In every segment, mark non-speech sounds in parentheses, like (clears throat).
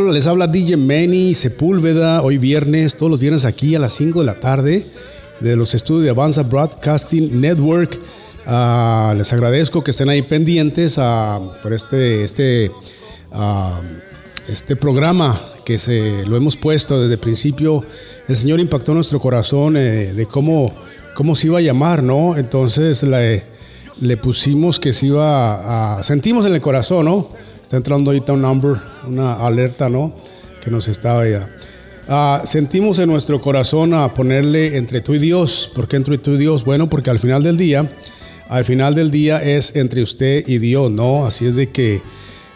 les habla DJ Manny Sepúlveda, hoy viernes, todos los viernes aquí a las 5 de la tarde de los estudios de Avanza Broadcasting Network. Ah, les agradezco que estén ahí pendientes ah, por este, este, ah, este programa que se lo hemos puesto desde el principio. El Señor impactó nuestro corazón eh, de cómo, cómo se iba a llamar, ¿no? Entonces le, pusimos que se iba a, sentimos en el corazón, ¿no? Está entrando ahorita un number, una alerta, ¿no? Que nos estaba ya. Ah, sentimos en nuestro corazón a ponerle entre tú y Dios. ¿Por qué entre tú y Dios? Bueno, porque al final del día, al final del día es entre usted y Dios, ¿no? Así es de que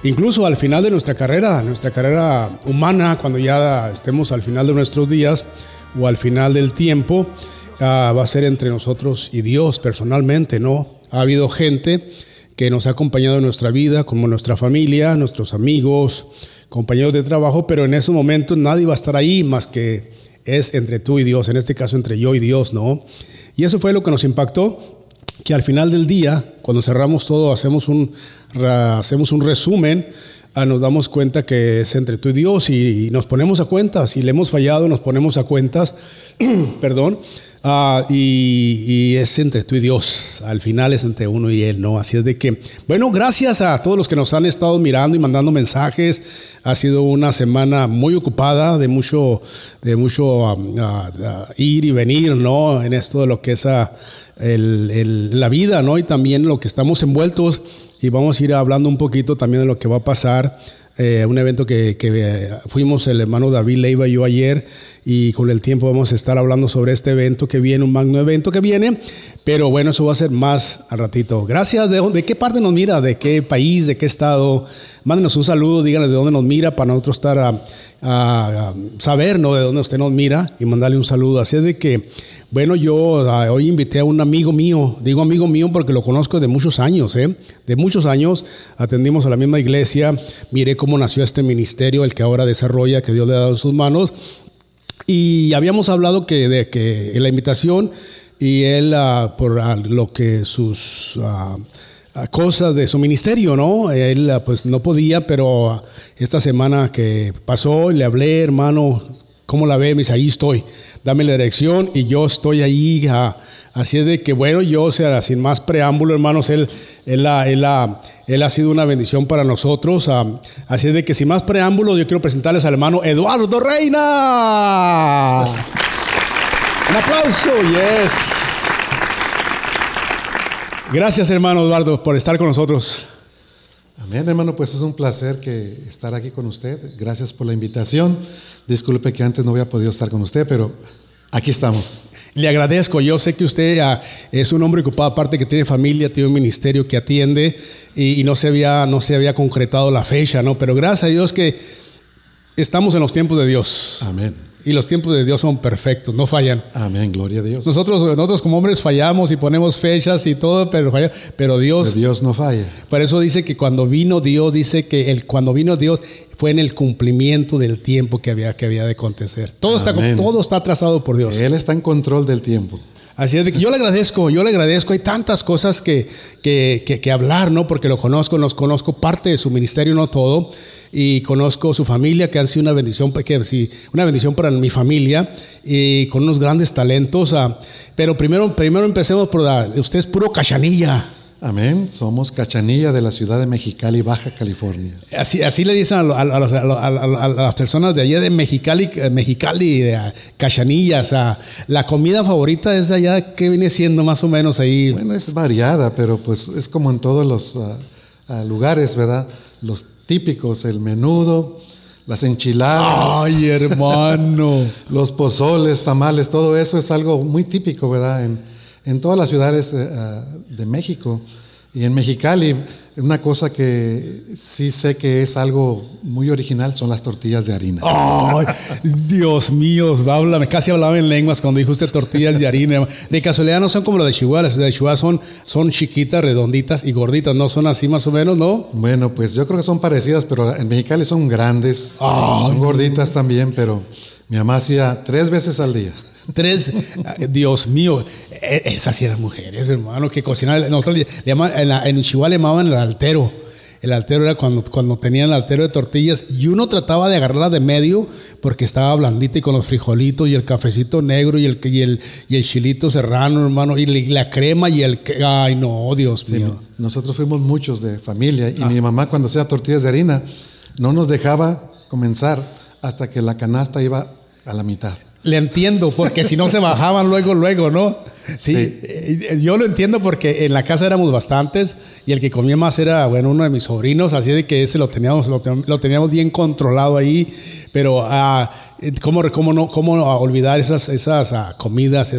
incluso al final de nuestra carrera, nuestra carrera humana, cuando ya estemos al final de nuestros días o al final del tiempo, ah, va a ser entre nosotros y Dios personalmente, ¿no? Ha habido gente que nos ha acompañado en nuestra vida, como nuestra familia, nuestros amigos, compañeros de trabajo, pero en ese momento nadie va a estar ahí más que es entre tú y Dios, en este caso entre yo y Dios, ¿no? Y eso fue lo que nos impactó, que al final del día, cuando cerramos todo, hacemos un, hacemos un resumen, ah, nos damos cuenta que es entre tú y Dios y, y nos ponemos a cuentas, si le hemos fallado, nos ponemos a cuentas, (clears throat) perdón, ah, y, y es entre tú y Dios, al final es entre uno y Él, ¿no? Así es de que, bueno, gracias a todos los que nos han estado mirando y mandando mensajes, ha sido una semana muy ocupada, de mucho, de mucho ah, ah, ah, ir y venir, ¿no? En esto de lo que es el- el- la vida, ¿no? Y también lo que estamos envueltos y vamos a ir hablando un poquito también de lo que va a pasar. eh, un evento que, que, eh, fuimos el hermano David Leiva y yo ayer y con el tiempo vamos a estar hablando sobre este evento que viene, un magno evento que viene, pero bueno, eso va a ser más al ratito. Gracias, ¿de, qué parte nos mira? ¿De qué país? ¿De qué estado? Mándenos un saludo, díganos de dónde nos mira para nosotros estar a saber, ¿no? De dónde usted nos mira y mandarle un saludo. Así es de que, bueno, yo ah, hoy invité a un amigo mío, digo amigo mío porque lo conozco de muchos años, ¿eh? De muchos años, atendimos a la misma iglesia, miré cómo nació este ministerio, el que ahora desarrolla, que Dios le ha dado en sus manos. Y habíamos hablado que de que la invitación y él ah, por ah, lo que sus ah, cosas de su ministerio, ¿no? Él pues no podía, pero esta semana que pasó le hablé, hermano, ¿cómo la ve? Me dice, ahí estoy, dame la dirección y yo estoy ahí. ah, así es de que bueno, yo, o sea, sin más preámbulo, hermanos, él, él, él, él ha sido una bendición para nosotros. así es de que sin más preámbulos, yo quiero presentarles al hermano Eduardo Reina. Un aplauso, yes. Gracias, hermano Eduardo, por estar con nosotros. Amén, hermano, pues es un placer que estar aquí con usted. Gracias por la invitación. Disculpe que antes no había podido estar con usted, pero aquí estamos. Le agradezco. Yo sé que usted ah, es un hombre ocupado, aparte que tiene familia, tiene un ministerio que atiende y, y no, se había, no se había concretado la fecha, ¿no? Pero gracias a Dios que estamos en los tiempos de Dios. Amén. Y los tiempos de Dios son perfectos, no fallan. Amén, gloria a Dios. Nosotros, nosotros como hombres fallamos y ponemos fechas y todo, pero, falla- pero Dios, Dios no falla. por eso dice que cuando vino Dios, dice que el, cuando vino Dios fue en el cumplimiento del tiempo que había, que había de acontecer. Todo está, todo está trazado por Dios. Él está en control del tiempo. Así es de que yo le agradezco, yo le agradezco. Hay tantas cosas que, que, que- que hablar, ¿no? Porque lo conozco, los conozco parte de su ministerio, no todo. Y conozco su familia, que han sido una bendición, que, sí, una bendición para mi familia, y con unos grandes talentos. ah. pero primero, primero empecemos por, ah, usted es puro cachanilla. Amén. Somos Cachanilla de la ciudad de Mexicali, Baja California. Así, así le dicen a, lo- a- a los- a las personas de allá de Mexicali, eh, Mexicali, de ah, Cachanillas. la comida favorita es de allá, que viene siendo más o menos ahí? Bueno, es variada, pero pues es como en todos los ah, lugares, ¿verdad? Los típicos, el menudo, las enchiladas, Ay, hermano. (laughs) los pozoles, tamales, todo eso es algo muy típico, ¿verdad? En, en todas las ciudades ah, de México y en Mexicali. Una cosa que sí sé que es algo muy original son las tortillas de harina. Ay, Dios mío, háblame, casi hablaba en lenguas cuando dijo usted tortillas de harina. De casualidad no son como las de Chihuahua, las de Chihuahua son, son chiquitas, redonditas y gorditas, no son así más o menos, ¿no? Bueno, pues yo creo que son parecidas, pero en Mexicali son grandes, son gorditas también, pero mi mamá hacía tres veces al día. Tres, Dios mío, e- esas sí eran mujeres, hermano, que cocinaban. Nosotros le llaman, en, la- en Chihuahua le llamaban el altero. El altero era cuando, cuando tenían el altero de tortillas y uno trataba de agarrarla de medio porque estaba blandita y con los frijolitos y el cafecito negro y el, y el, y el chilito serrano, hermano, y la crema y el... Ay, no, Dios Sí, mío. nosotros fuimos muchos de familia y Ah. mi mamá cuando hacía tortillas de harina no nos dejaba comenzar hasta que la canasta iba a la mitad. Le entiendo, porque si no se bajaban luego, luego, ¿no? Sí, Sí. eh, yo lo entiendo porque en la casa éramos bastantes y el que comía más era, bueno, uno de mis sobrinos, así de que ese lo teníamos, lo, ten- lo teníamos bien controlado ahí, pero ah, ¿cómo, cómo, no, ¿cómo olvidar esas, esas ah, comidas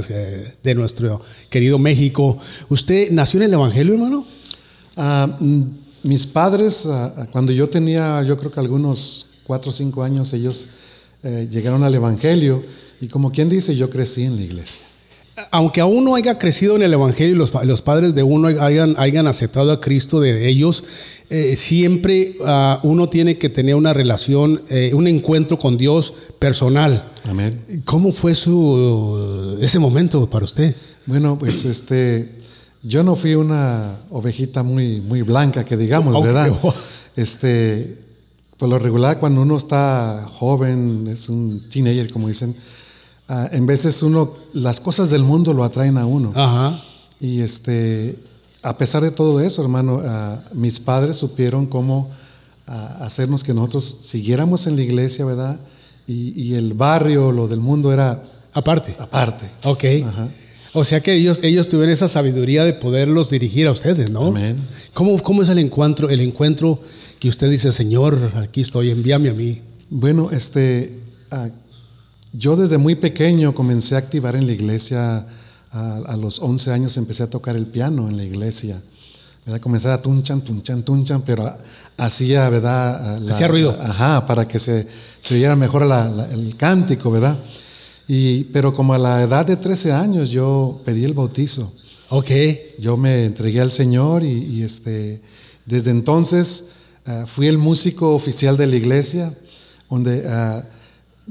de nuestro querido México? ¿Usted nació en el Evangelio, hermano? Ah, mm, mis padres, ah, cuando yo tenía, yo creo que algunos cuatro o cinco años, ellos eh, llegaron al Evangelio y como quien dice, yo crecí en la iglesia. aunque aún no haya crecido en el Evangelio y los, los padres de uno hayan, hayan aceptado a Cristo de ellos, eh, siempre ah, uno tiene que tener una relación, eh, un encuentro con Dios personal. Amén. ¿Cómo fue su, ese momento para usted? Bueno, pues este, yo no fui una ovejita muy, muy blanca, que digamos. ¿verdad? Este, por lo regular, cuando uno está joven, es un teenager, como dicen, ah, en veces uno, las cosas del mundo lo atraen a uno. Ajá. Y este, a pesar de todo eso, hermano, ah, mis padres supieron cómo ah, hacernos que nosotros siguiéramos en la iglesia, ¿verdad? Y, y el barrio, lo del mundo era Aparte. aparte. Ok. Ajá. O sea que ellos, ellos tuvieron esa sabiduría de poderlos dirigir a ustedes, ¿no? Amén. ¿Cómo, cómo es el encuentro, el encuentro que usted dice, Señor, aquí estoy, envíame a mí? Bueno, este, yo desde muy pequeño comencé a activar en la iglesia. A, a los 11 años empecé a tocar el piano en la iglesia. ¿verdad? Comenzaba a tunchan, tunchan, tunchan, pero hacía, ¿verdad? La- Hacía ruido. Ajá, para que se, se oyera mejor la- el cántico, ¿verdad? Y, pero como a la edad de 13 años yo pedí el bautizo. Ok. Yo me entregué al Señor y, y, este, desde entonces ah, fui el músico oficial de la iglesia, donde, ah,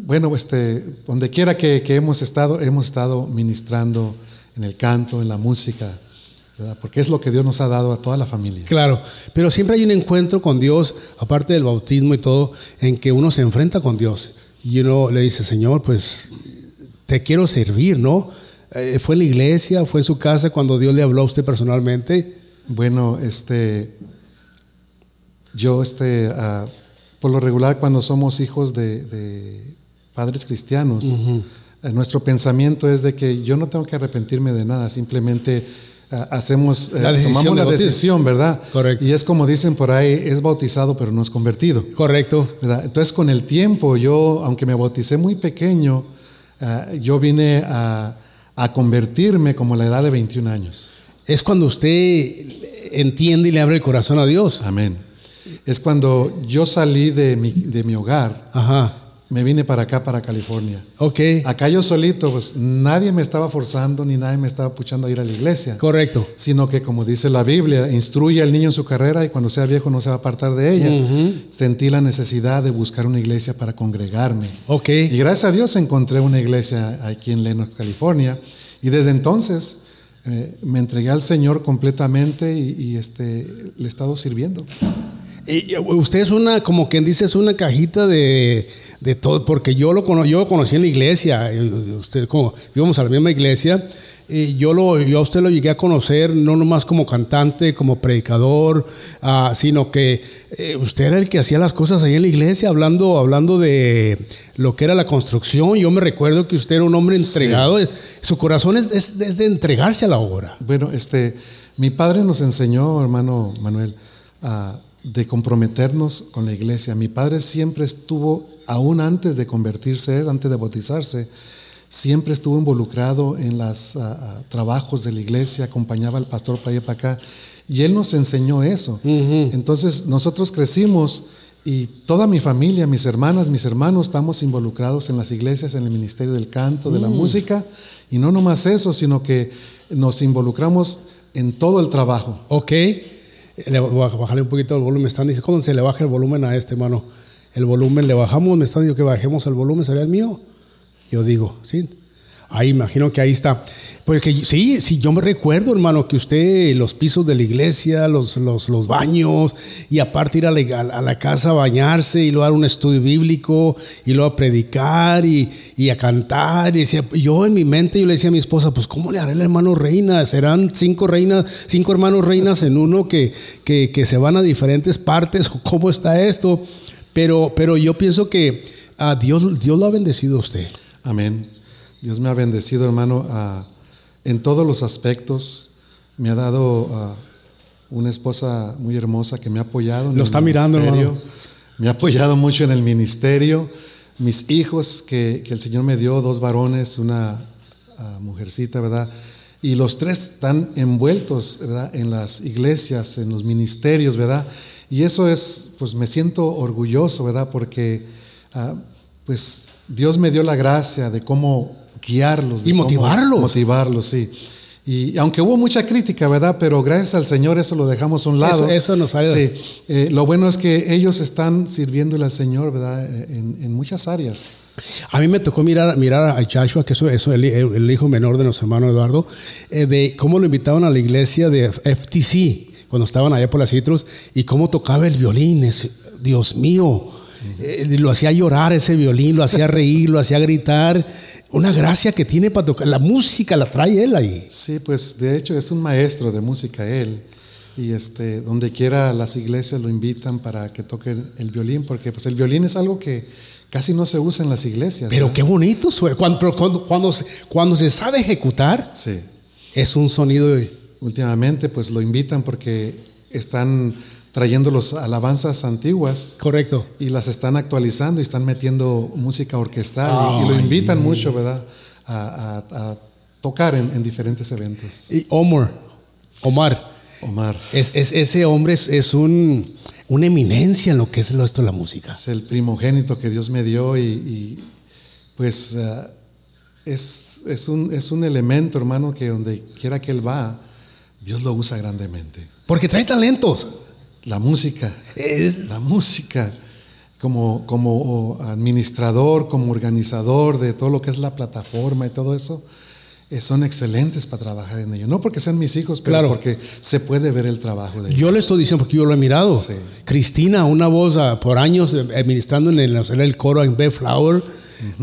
bueno, este, donde quiera que, que hemos estado, hemos estado ministrando en el canto, en la música, ¿verdad? porque es lo que Dios nos ha dado a toda la familia. Claro, pero siempre hay un encuentro con Dios, aparte del bautismo y todo, en que uno se enfrenta con Dios. Y uno le dice, Señor, pues te quiero servir, ¿no? Eh, ¿Fue en la iglesia, fue en su casa cuando Dios le habló a usted personalmente? Bueno, este, yo, este, ah, por lo regular, cuando somos hijos de, de padres cristianos, eh, nuestro pensamiento es de que yo no tengo que arrepentirme de nada, simplemente ah, hacemos, eh, La tomamos la decisión, ¿verdad? Correcto. Y es como dicen por ahí, es bautizado pero no es convertido. Correcto. ¿verdad? Entonces, con el tiempo, yo, aunque me bauticé muy pequeño, yo vine a, a convertirme como a la edad de 21 años. Es cuando usted entiende y le abre el corazón a Dios. Amén. Es cuando yo salí de mi, de mi hogar, Ajá. Me vine para acá, para California. Ok. Acá yo solito, pues nadie me estaba forzando ni nadie me estaba puchando a ir a la iglesia. Correcto. Sino que, como dice la Biblia, instruye al niño en su carrera y cuando sea viejo no se va a apartar de ella. Sentí la necesidad de buscar una iglesia para congregarme. Ok. Y gracias a Dios encontré una iglesia aquí en Lenox, California. Y desde entonces eh, me entregué al Señor completamente y, y, este, le he estado sirviendo. Y usted es una, como quien dice, es una cajita de, de todo, porque yo lo, cono, yo lo conocí en la iglesia, eh, usted como, íbamos a la misma iglesia, y yo, lo, yo a usted lo llegué a conocer no nomás como cantante, como predicador, uh, sino que eh, usted era el que hacía las cosas ahí en la iglesia, hablando, hablando de lo que era la construcción. Yo me recuerdo que usted era un hombre entregado, sí. su corazón es, es, es de entregarse a la obra. Bueno, este, mi padre nos enseñó, hermano Manuel, a de comprometernos con la iglesia. Mi padre siempre estuvo, aún antes de convertirse, antes de bautizarse, siempre estuvo involucrado en los ah, ah, trabajos de la iglesia, acompañaba al pastor para allá para acá, y él nos enseñó eso. Entonces nosotros crecimos y toda mi familia, mis hermanas, mis hermanos, estamos involucrados en las iglesias, en el ministerio del canto, de la Mm. música, y no nomás eso, sino que nos involucramos en todo el trabajo. Ok. Le bajarle un poquito el volumen. Me están diciendo, ¿cómo se le baja el volumen a este, hermano? El volumen le bajamos, me están diciendo que bajemos el volumen, ¿sería el mío? Yo digo, sí. Ahí imagino que ahí está. Porque sí, sí, yo me recuerdo, hermano, que usted, los pisos de la iglesia, los, los, los baños, y aparte ir a la, a casa a bañarse y luego dar un estudio bíblico, y luego a predicar y, a cantar. Y decía, yo en mi mente, yo le decía a mi esposa, pues ¿cómo le haré el hermano reina? Serán cinco reinas, cinco hermanos reinas en uno que, que, que se van a diferentes partes, cómo está esto. Pero, pero yo pienso que a Dios, Dios lo ha bendecido a usted. Amén. Dios me ha bendecido, hermano, ah, en todos los aspectos. Me ha dado ah, una esposa muy hermosa que me ha apoyado. en Lo el está mirando, hermano. Me ha apoyado mucho en el ministerio. Mis hijos que, que el Señor me dio, dos varones, una ah, mujercita, ¿verdad? Y los tres están envueltos, ¿verdad? En las iglesias, en los ministerios, ¿verdad? Y eso es, pues me siento orgulloso, ¿verdad? Porque, ah, pues Dios me dio la gracia de cómo guiarlos. Y cómo motivarlos. Motivarlos, sí. Y aunque hubo mucha crítica, ¿verdad? Pero gracias al Señor eso lo dejamos a un lado. Eso- eso nos ayuda. Sí. Eh, lo bueno es que ellos están sirviéndole al Señor, ¿verdad? Eh, En, en muchas áreas. A mí me tocó mirar, mirar a Joshua, que eso es el, el hijo menor de nuestro hermano Eduardo, eh, de cómo lo invitaban a la iglesia de FTC, cuando estaban allá por las Citrus, y cómo tocaba el violín. Dios mío, eh, lo hacía llorar ese violín, lo hacía reír, lo hacía gritar. Una gracia que tiene para tocar. La música la trae él ahí. Sí, pues de hecho es un maestro de música él. Y este, donde quiera las iglesias lo invitan para que toque el violín, porque pues el violín es algo que casi no se usa en las iglesias. Pero ¿verdad? qué bonito suena. Cuando, cuando, cuando se sabe ejecutar, Sí. es un sonido. de- Últimamente pues lo invitan porque están trayendo las alabanzas antiguas Correcto. y las están actualizando y están metiendo música orquestal y- y, lo invitan mucho, ¿verdad? A, a- a tocar en, en diferentes eventos. Y Omar, Omar. Omar Es, es- ese hombre es, es un, una eminencia en lo que es lo, esto de la música. es el primogénito que Dios me dio y, y, pues ah, es, es, un, es un elemento, hermano, que donde quiera que él va, Dios lo usa grandemente. Porque trae talentos. La música, Es- la música, como, como administrador, como organizador de todo lo que es la plataforma y todo eso, eh, son excelentes para trabajar en ello. No porque sean mis hijos, pero Claro. porque se puede ver el trabajo de ellos. yo le estoy diciendo porque yo lo he mirado. Sí. Cristina, una voz ah, por años eh, administrando en el, en el coro en Bellflower.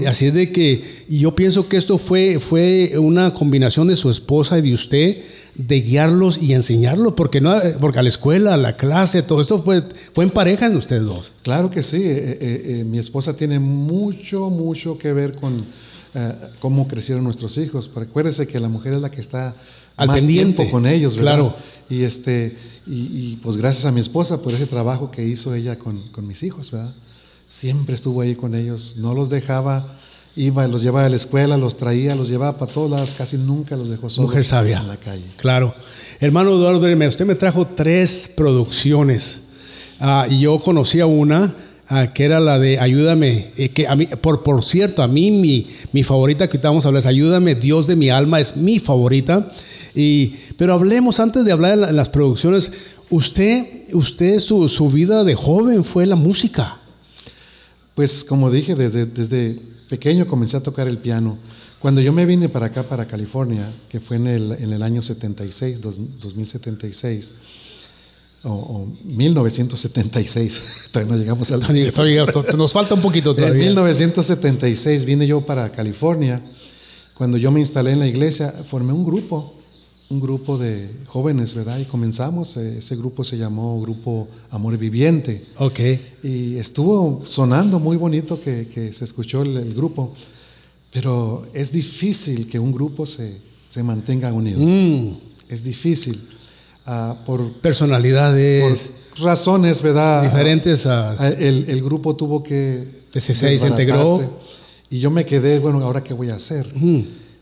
Así es de que, y yo pienso que esto fue, fue una combinación de su esposa y de usted de guiarlos y enseñarlos, porque no, porque a la escuela, a la clase, todo esto fue, fue en pareja en ustedes dos. Claro que sí. eh, eh, eh, mi esposa tiene mucho, mucho que ver con eh, cómo crecieron nuestros hijos. Pero acuérdese que la mujer es la que está Al más pendiente. tiempo con ellos, ¿verdad? Claro. Y, este, y, y, pues gracias a mi esposa por ese trabajo que hizo ella con, con mis hijos, ¿verdad? Siempre estuvo ahí con ellos, no los dejaba, iba, los llevaba a la escuela, los traía, los llevaba para todos lados, casi nunca los dejó solos Mujer sabia. en la calle. Claro. Hermano Eduardo, usted me trajo tres producciones. Ah, y yo conocía una ah, que era la de Ayúdame. eh, que a mí, por, por cierto, a mí mi, mi favorita que a hablar es Ayúdame, Dios de mi alma, es mi favorita. Y, pero hablemos antes de hablar de la- las producciones. Usted, usted su, su vida de joven fue la música. Pues como dije, desde, desde pequeño comencé a tocar el piano. Cuando yo me vine para acá, para California, que fue en el, en el año 76, dos- 2076, o, o 1976, (laughs) todavía no llegamos al... (laughs) Nos falta un poquito En todavía. 1976 vine yo para California. Cuando yo me instalé en la iglesia, formé un grupo, un grupo de jóvenes, ¿verdad? Y comenzamos, eh, ese grupo se llamó Grupo Amor Viviente. Ok. Y estuvo sonando muy bonito que, que se escuchó el, el grupo, pero es difícil que un grupo se, se mantenga unido. Mm, Es difícil. ah, por, por- personalidades. razones, ¿verdad? Diferentes a... Ah, El, el grupo tuvo que Se- se-. Y yo me quedé, bueno, ¿ahora qué voy a hacer?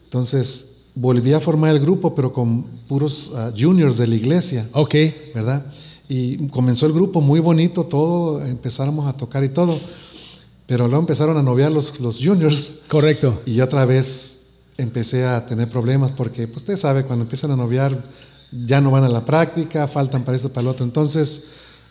Entonces volví a formar el grupo, pero con puros ah, juniors de la iglesia, Ok. ¿verdad? Y comenzó el grupo muy bonito, todo, empezáramos a tocar y todo. Pero luego empezaron a noviar los, los juniors Correcto. y otra vez empecé a tener problemas porque, pues usted sabe, cuando empiezan a noviar ya no van a la práctica, faltan para esto, para lo otro. Entonces,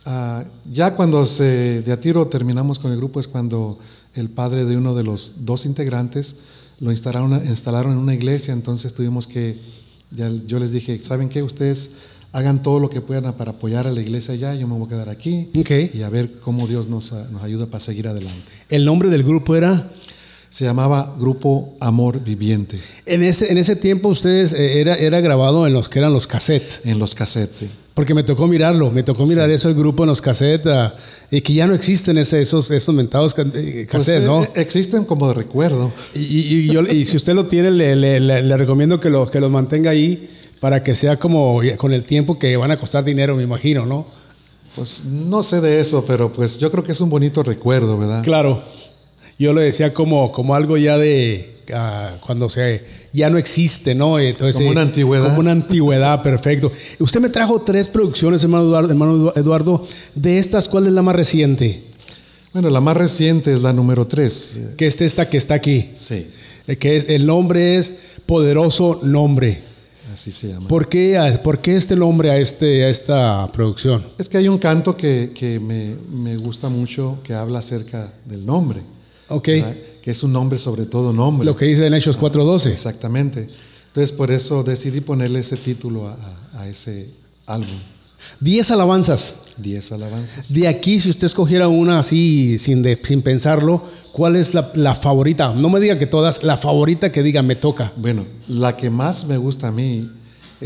ah, ya cuando se, de a tiro terminamos con el grupo es cuando el padre de uno de los dos integrantes lo instalaron, instalaron en una iglesia, entonces tuvimos que, ya yo les dije, ¿saben qué? Ustedes hagan todo lo que puedan para apoyar a la iglesia allá, yo me voy a quedar aquí y a ver cómo Dios nos, ah, nos ayuda para seguir adelante. El nombre del grupo era... Se llamaba Grupo Amor Viviente. En ese, en ese tiempo ustedes eh, era, era grabado en los que eran los cassettes. En los cassettes, sí. Porque me tocó mirarlo, me tocó mirar eso el grupo en los cassettes ah, y que ya no existen ese, esos, esos mentados eh, Pues, cassettes, eh, ¿no? eh, existen como de recuerdo. Y, y- y yo- y si usted lo tiene, le, le- le- le recomiendo que lo, que los mantenga ahí para que sea como con el tiempo que van a costar dinero, me imagino, ¿no? Pues no sé de eso, pero pues yo creo que es un bonito recuerdo, ¿verdad? Claro. Yo lo decía como, como algo ya de ah, cuando se ya no existe, ¿no? Entonces, Como una eh, antigüedad. Como una antigüedad, perfecto. Usted me trajo tres producciones, hermano Eduardo, hermano Eduardo. De estas, ¿cuál es la más reciente? Bueno, la más reciente es la número 3. Que es esta que está aquí. Sí, Eh, Que es, el nombre es Poderoso Nombre. así se llama. ¿Por qué, por qué este nombre a, este, a esta producción? Es que hay un canto que, que me, me gusta mucho que habla acerca del nombre, Ok. ¿verdad? que es un nombre sobre todo nombre. Lo que dice en Hechos 4.12. Exactamente. Entonces por eso decidí ponerle ese título a, a- a ese álbum, Diez alabanzas. 10 alabanzas. De aquí, si usted escogiera una así sin, de- sin pensarlo, ¿cuál es la, la favorita? No me diga que todas, la favorita que diga me toca. Bueno, la que más me gusta a mí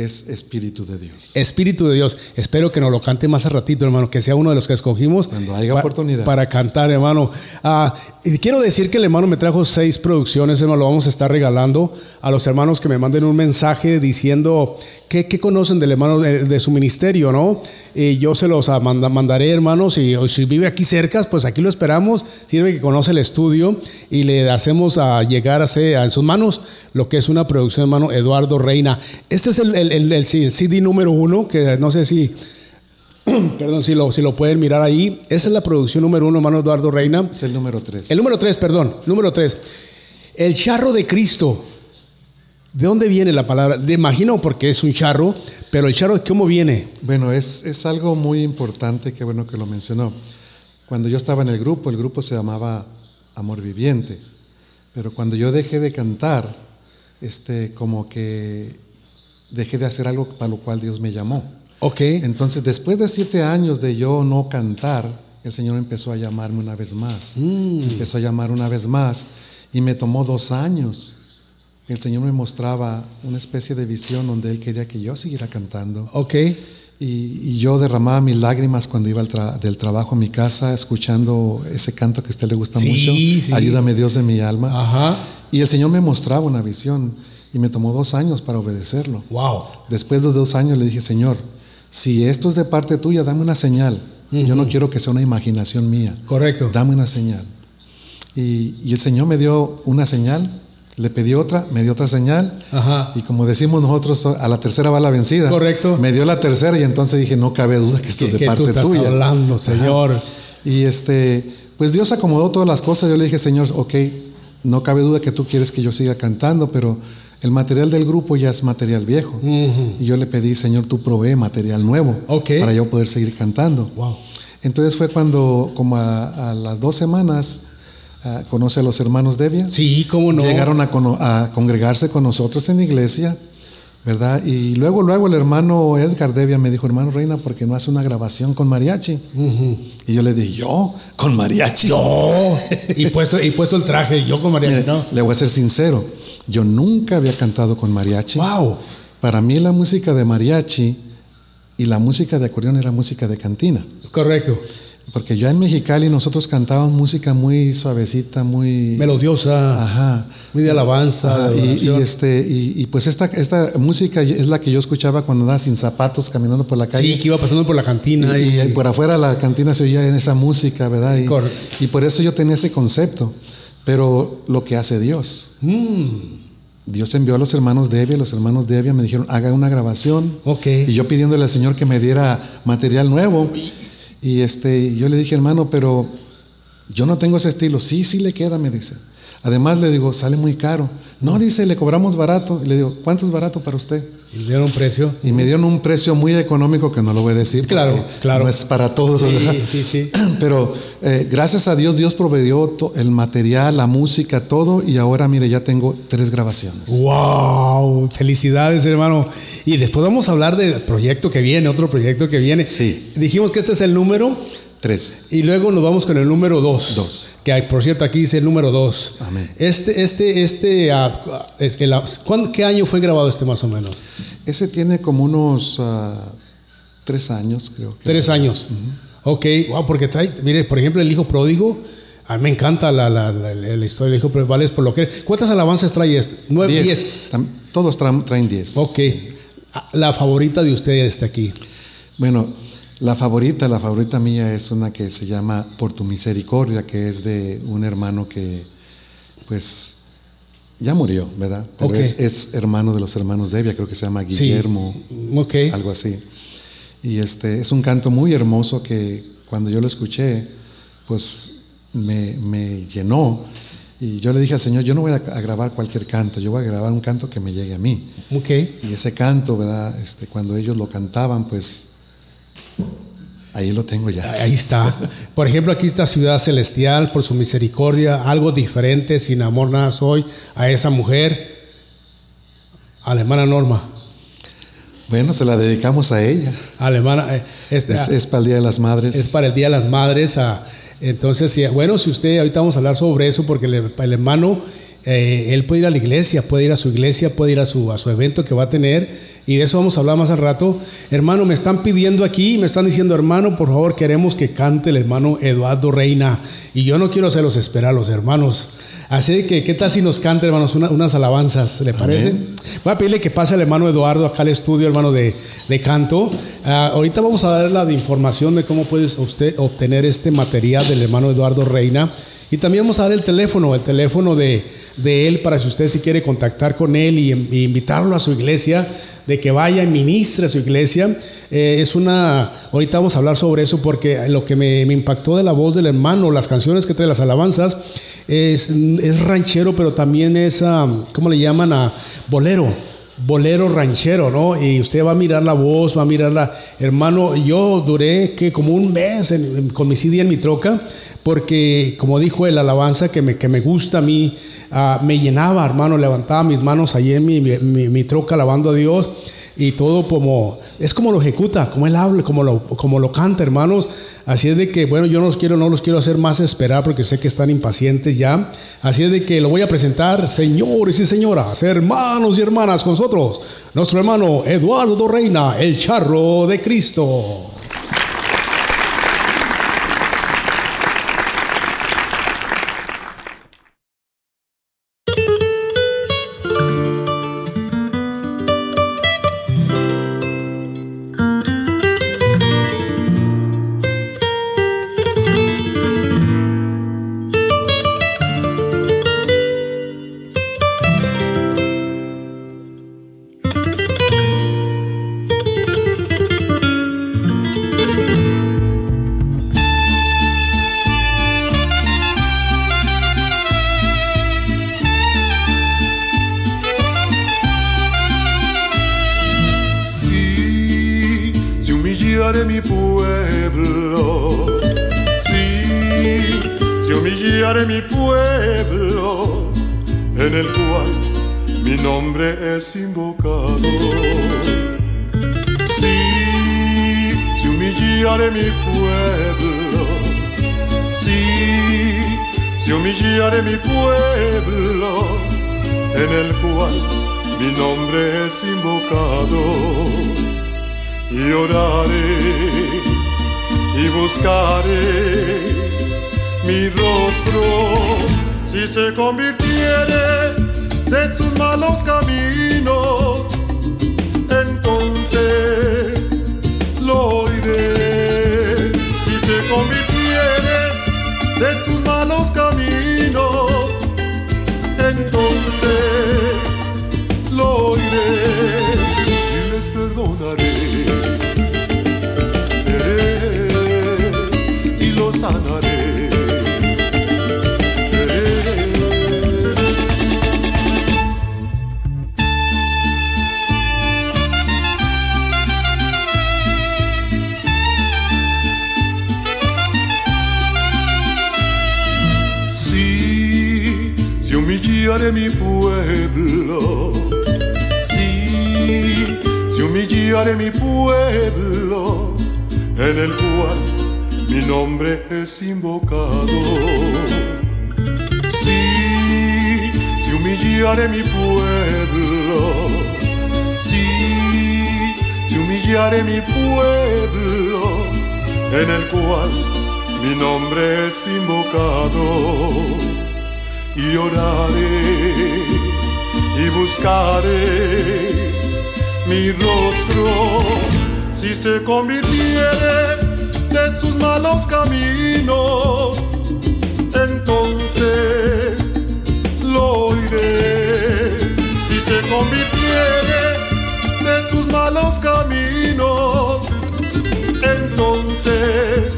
es Espíritu de Dios. Espíritu de Dios. Espero que nos lo cante más a ratito, hermano, que sea uno de los que escogimos. Cuando haya pa- oportunidad. Para cantar, hermano. Ah, y quiero decir que el hermano me trajo seis producciones, hermano. Lo vamos a estar regalando a los hermanos que me manden un mensaje diciendo qué, qué conocen del hermano de, de su ministerio, ¿no? Y yo se los ah, manda- mandaré, hermanos. Y si vive aquí cerca, pues aquí lo esperamos. Sirve que conoce el estudio y le hacemos a llegar a ser- a en sus manos lo que es una producción, hermano Eduardo Reina. Este es el, el- el- el CD número uno, que no sé si. (clears throat) Perdón, si lo, si lo pueden mirar ahí. Esa es la producción número uno, hermano Eduardo Reina. Es el número 3. El número tres, perdón, número tres. El charro de Cristo. ¿De dónde viene la palabra? Me imagino porque es un charro, pero el charro, ¿cómo viene? Bueno, es, es algo muy importante, qué bueno que lo mencionó. Cuando yo estaba en el grupo, el grupo se llamaba Amor Viviente, pero cuando yo dejé de cantar, este, como que dejé de hacer algo para lo cual Dios me llamó. Ok. Entonces, después de siete años de yo no cantar, el Señor empezó a llamarme una vez más. Empezó a llamar una vez más y me tomó dos años. El Señor me mostraba una especie de visión donde Él quería que yo siguiera cantando. Ok. Y, y yo derramaba mis lágrimas cuando iba tra- del trabajo a mi casa, escuchando ese canto que a usted le gusta Sí, mucho. sí. Ayúdame Dios de mi alma. Ajá. Y el Señor me mostraba una visión y me tomó dos años para obedecerlo. Wow. Después de dos años le dije, Señor, si esto es de parte tuya, dame una señal. Yo no quiero que sea una imaginación mía. Correcto. Dame una señal. Y, y el Señor me dio una señal, le pedí otra, me dio otra señal. Ajá. Y como decimos nosotros, a la tercera va la vencida. Correcto. Me dio la tercera y entonces dije, no cabe duda que esto es de que tú parte estás tuya. hablando, Ajá. Señor. Y este, pues Dios acomodó todas las cosas. Yo le dije, Señor, ok, no cabe duda que tú quieres que yo siga cantando, pero el material del grupo ya es material viejo. Y yo le pedí, Señor, tú provee material nuevo Ok. para yo poder seguir cantando. Wow. Entonces fue cuando, como a, a las dos semanas, ah, conoce a los hermanos Devia. Sí, cómo no. Llegaron a congregarse con nosotros en la iglesia, ¿verdad? Y luego, luego el hermano Edgar Devia me dijo, hermano Reina, ¿por qué no hace una grabación con mariachi? Y yo le dije, ¿yo? ¿Con mariachi? Yo. y, puesto, y puesto el traje, yo con. Mire, ¿no? Le voy a ser sincero, yo nunca había cantado con mariachi. Wow. Para mí la música de mariachi y la música de acordeón era música de cantina. Correcto. Porque yo en Mexicali nosotros cantábamos música muy suavecita, muy melodiosa, ajá, muy de alabanza. Ajá, de y, y este y, y pues esta esta música es la que yo escuchaba cuando andaba sin zapatos caminando por la calle. sí, que iba pasando por la cantina Y, y, por afuera de la cantina se oía en esa música, ¿verdad? Y, por eso yo tenía ese concepto. Pero lo que hace Dios. Mm. Dios envió a los hermanos Devia, los hermanos Devia me dijeron, haga una grabación. Ok. Y yo pidiéndole al Señor que me diera material nuevo. Y este, yo le dije, hermano, pero yo no tengo ese estilo. Sí, sí le queda, me dice. Además le digo, sale muy caro. No, dice, le cobramos barato. Y le digo, ¿cuánto es barato para usted? Y le dieron precio. Y me dieron un precio muy económico que no lo voy a decir. Claro, claro. No es para todos. Sí, ¿verdad? sí, sí. (clears throat) Pero eh, gracias a Dios, Dios proveyó el material, la música, todo. Y ahora, mire, ya tengo tres grabaciones. ¡Wow! Felicidades, hermano. Y después vamos a hablar del proyecto que viene, otro proyecto que viene. Sí. Dijimos que este es el número Tres. y luego nos vamos con el número dos. Dos. Que hay, por cierto, aquí dice el número dos. Amén. Este, este, este, ah, es el- ¿cuándo- ¿qué año fue grabado este más o menos? Ese tiene como unos ah, tres años, creo. que. Tres años. Ok, wow, porque trae, mire, por ejemplo, el hijo pródigo. A mí me encanta la, la, la- la historia del hijo pródigo. Vale, es por lo que. ¿Cuántas alabanzas trae este? Nueve, Diez. Todos tra- traen diez. Ok. Ah, La favorita de ustedes está aquí. Bueno, la favorita, la favorita mía es una que se llama Por tu misericordia, que es de un hermano que, pues, ya murió, ¿verdad? Pero es, es hermano de los hermanos Devia, creo que se llama Guillermo, Sí. Algo así. Y este es un canto muy hermoso que cuando yo lo escuché, pues me, me llenó. Y yo le dije al Señor, yo no voy a, grabar cualquier canto, yo voy a grabar un canto que me llegue a mí. Ok. Y ese canto, ¿verdad? Este, cuando ellos lo cantaban, pues ahí lo tengo ya. Ahí está. Por ejemplo, aquí está Ciudad Celestial, por su misericordia, algo diferente, sin amor nada soy, a esa mujer, a la hermana Norma, Bueno, se la dedicamos a ella. a la hermana, eh, este, Es, es para el Día de las Madres. es para el Día de las Madres. ah, entonces, bueno, si usted, ahorita vamos a hablar sobre eso, porque el, el hermano, eh, él puede ir a la iglesia, puede ir a su iglesia, puede ir a su, a su evento que va a tener, y de eso vamos a hablar más al rato. Hermano, me están pidiendo aquí, me están diciendo, hermano, por favor, queremos que cante el hermano Eduardo Reina, y yo no quiero hacerlos esperar a los hermanos. Así que, ¿qué tal si nos canta, hermanos, una- unas alabanzas? ¿Le parece? Voy a pedirle que pase al hermano Eduardo acá al estudio, hermano de, de canto. Ah, ahorita vamos a dar la de información de cómo puede usted obtener este material del hermano Eduardo Reina. Y también vamos a dar el teléfono, el teléfono de, de él para si usted si quiere contactar con él y, invitarlo a su iglesia, de que vaya y ministre a su iglesia. Eh, es una, ahorita vamos a hablar sobre eso porque lo que me, impactó de la voz del hermano, las canciones que trae, las alabanzas, es, es ranchero, pero también es, ah, ¿cómo le llaman? a bolero bolero ranchero, ¿no? Y usted va a mirar la voz, va a mirar la... Hermano, yo duré que como un mes con mi CD en mi troca, porque como dijo el alabanza que me, que me gusta a mí, ah, me llenaba, hermano, levantaba mis manos allí en mi, mi- mi troca alabando a Dios y todo como, es como lo ejecuta, como él habla, como lo, como lo canta, hermanos. Así es de que, bueno, yo no los quiero, no los quiero hacer más esperar porque sé que están impacientes ya. Así es de que lo voy a presentar, señores y señoras, hermanos y hermanas, con nosotros, nuestro hermano Eduardo Reina, el charro de Cristo. De sus malos nombre es invocado. Sí, si humillaré mi pueblo, sí, si humillaré mi pueblo, en el cual mi nombre es invocado. Y oraré y buscaré mi rostro. Si se convirtiere de sus malos caminos entonces lo oiré. Si se convirtiere de sus malos caminos entonces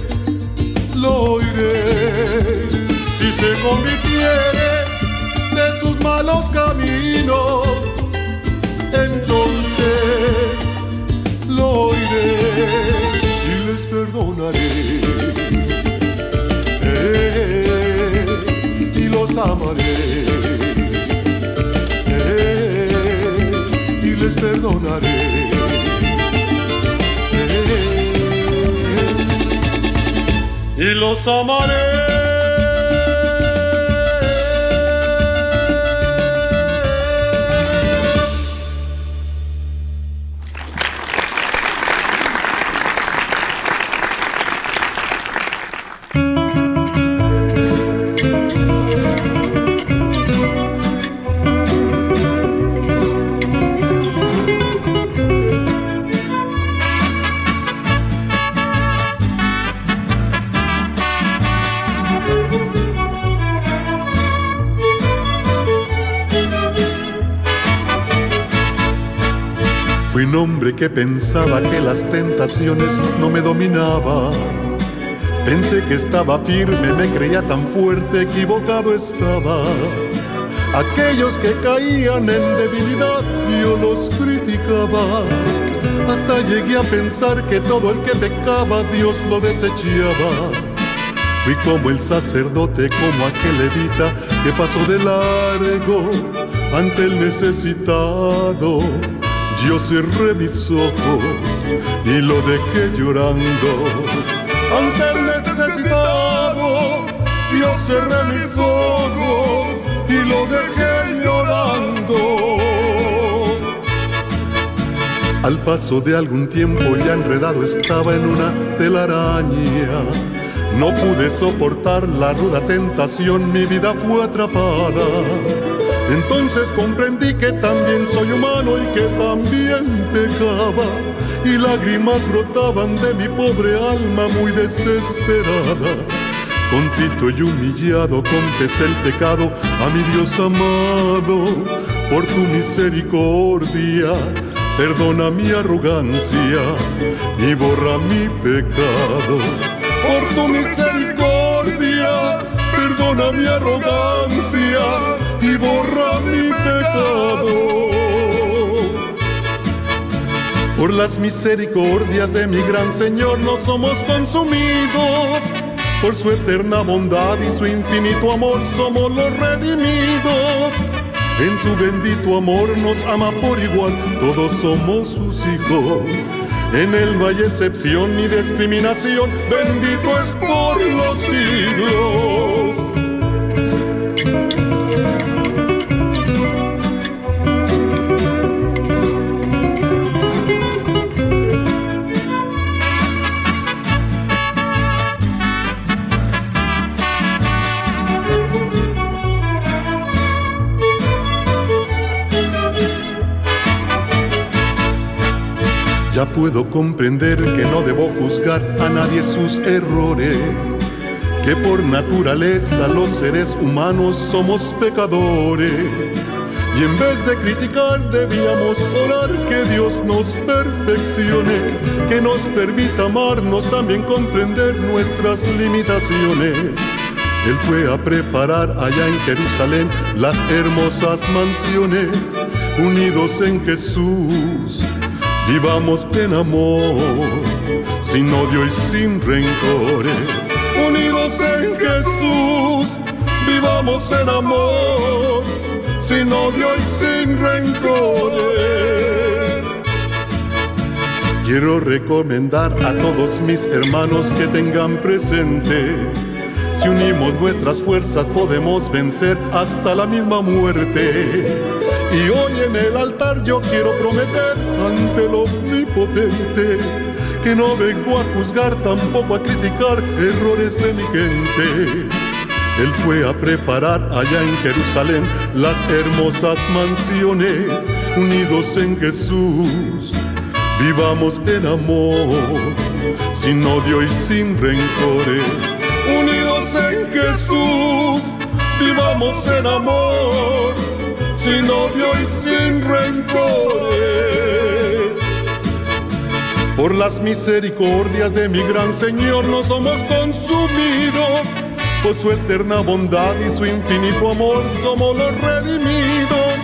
lo oiré. Si se convirtiere de sus malos caminos entonces lo oiré perdonaré. Eh, y los amaré. Eh, y les perdonaré. Y los amaré. Hombre que pensaba que las tentaciones no me dominaban. Pensé que estaba firme, me creía tan fuerte, equivocado estaba. Aquellos que caían en debilidad, yo los criticaba. Hasta llegué a pensar que todo el que pecaba, Dios lo desechaba. Fui como el sacerdote, como aquel levita que pasó de largo ante el necesitado. Yo cerré mis ojos y lo dejé llorando. Ante el necesitado, yo cerré mis ojos y lo dejé llorando. Al paso de algún tiempo ya enredado estaba en una telaraña. No pude soportar la ruda tentación, mi vida fue atrapada. Entonces comprendí que también soy humano y que también pecaba. Y lágrimas brotaban de mi pobre alma muy desesperada. Contito y humillado confesé el pecado a mi Dios amado. Por tu misericordia, perdona mi arrogancia y borra mi pecado. Por tu misericordia, perdona mi arrogancia Por las misericordias de mi gran Señor no somos consumidos. Por su eterna bondad y su infinito amor somos los redimidos. En su bendito amor nos ama por igual, todos somos sus hijos. En él no hay excepción ni discriminación, bendito es por los siglos. Ya puedo comprender que no debo juzgar a nadie sus errores, que por naturaleza los seres humanos somos pecadores. Y en vez de criticar debíamos orar que Dios nos perfeccione, que nos permita amarnos, también comprender nuestras limitaciones. Él fue a preparar allá en Jerusalén las hermosas mansiones, unidos en Jesús Vivamos en amor, sin odio y sin rencores. Unidos en Jesús, vivamos en amor, sin odio y sin rencores. Quiero recomendar a todos mis hermanos que tengan presente. Si unimos nuestras fuerzas podemos vencer hasta la misma muerte. Y hoy en el altar yo quiero prometer ante el omnipotente que no vengo a juzgar, tampoco a criticar errores de mi gente. Él fue a preparar allá en Jerusalén las hermosas mansiones, unidos en Jesús. Vivamos en amor, sin odio y sin rencores. Unidos en Jesús, vivamos en amor sin odio y sin rencores. Por las misericordias de mi gran Señor no somos consumidos, por su eterna bondad y su infinito amor somos los redimidos.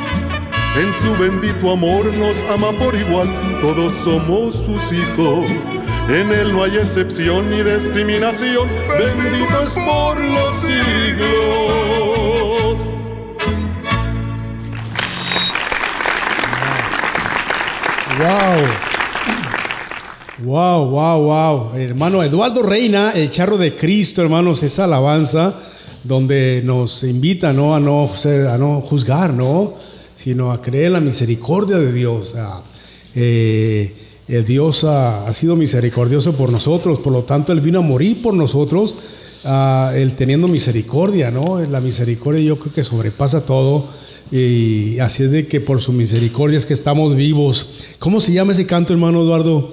En su bendito amor nos ama por igual, todos somos sus hijos. En él no hay excepción ni discriminación, bendito es por los siglos. Wow. Wow, wow, wow. Hermano Eduardo Reina, el charro de Cristo, hermanos, esa alabanza donde nos invita ¿no? A, no ser, a no juzgar, ¿no? sino a creer en la misericordia de Dios. Eh, el Dios ha, sido misericordioso por nosotros, por lo tanto Él vino a morir por nosotros, uh, Él teniendo misericordia, ¿no? La misericordia yo creo que sobrepasa todo. Y así es de que por su misericordia es que estamos vivos. ¿Cómo se llama ese canto, hermano Eduardo?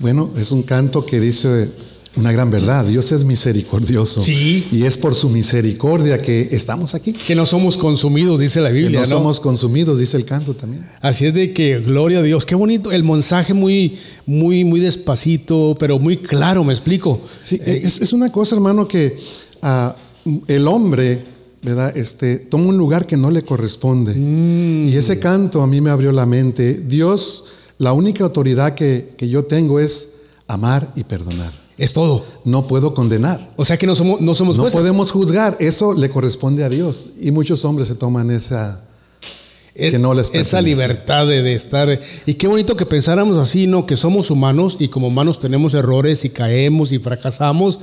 Bueno, es un canto que dice una gran verdad. Dios es misericordioso. Sí. Y es por su misericordia que estamos aquí. Que no somos consumidos, dice la Biblia. Que no, somos consumidos, dice el canto también. Así es de que, gloria a Dios. Qué bonito. El mensaje muy, muy, muy despacito, pero muy claro, me explico. Sí, es, una cosa, hermano, que ah, el hombre ¿verdad? Este, toma un lugar que no le corresponde. Mm. Y ese canto a mí me abrió la mente. Dios, la única autoridad que, que, yo tengo es amar y perdonar. Es todo. No puedo condenar. O sea que no somos, no somos No podemos juzgar. Eso le corresponde a Dios. Y muchos hombres se toman esa, que no les Esa libertad de, estar. Y qué bonito que pensáramos así, ¿no? Que somos humanos y como humanos tenemos errores y caemos y fracasamos,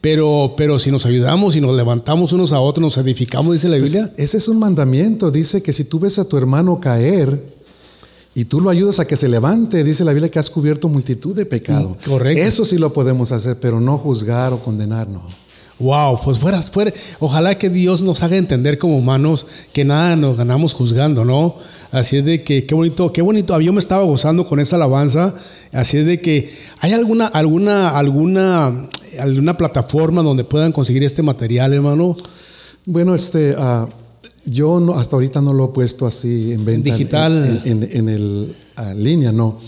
pero, pero si nos ayudamos y nos levantamos unos a otros, nos edificamos, dice la pues Biblia. ese es un mandamiento. Dice que si tú ves a tu hermano caer y tú lo ayudas a que se levante, dice la Biblia que has cubierto multitud de pecados. Correcto. Eso sí lo podemos hacer, pero no juzgar o condenar, no. Wow, pues fuera, fuera, ojalá que Dios nos haga entender como humanos que nada nos ganamos juzgando, ¿no? Así es de que qué bonito, qué bonito. Yo me estaba gozando con esa alabanza. Así es de que hay alguna, alguna, alguna, alguna plataforma donde puedan conseguir este material, hermano. Bueno, este, uh, yo no, hasta ahorita no lo he puesto así en venta. digital. En, en, el uh, línea, no.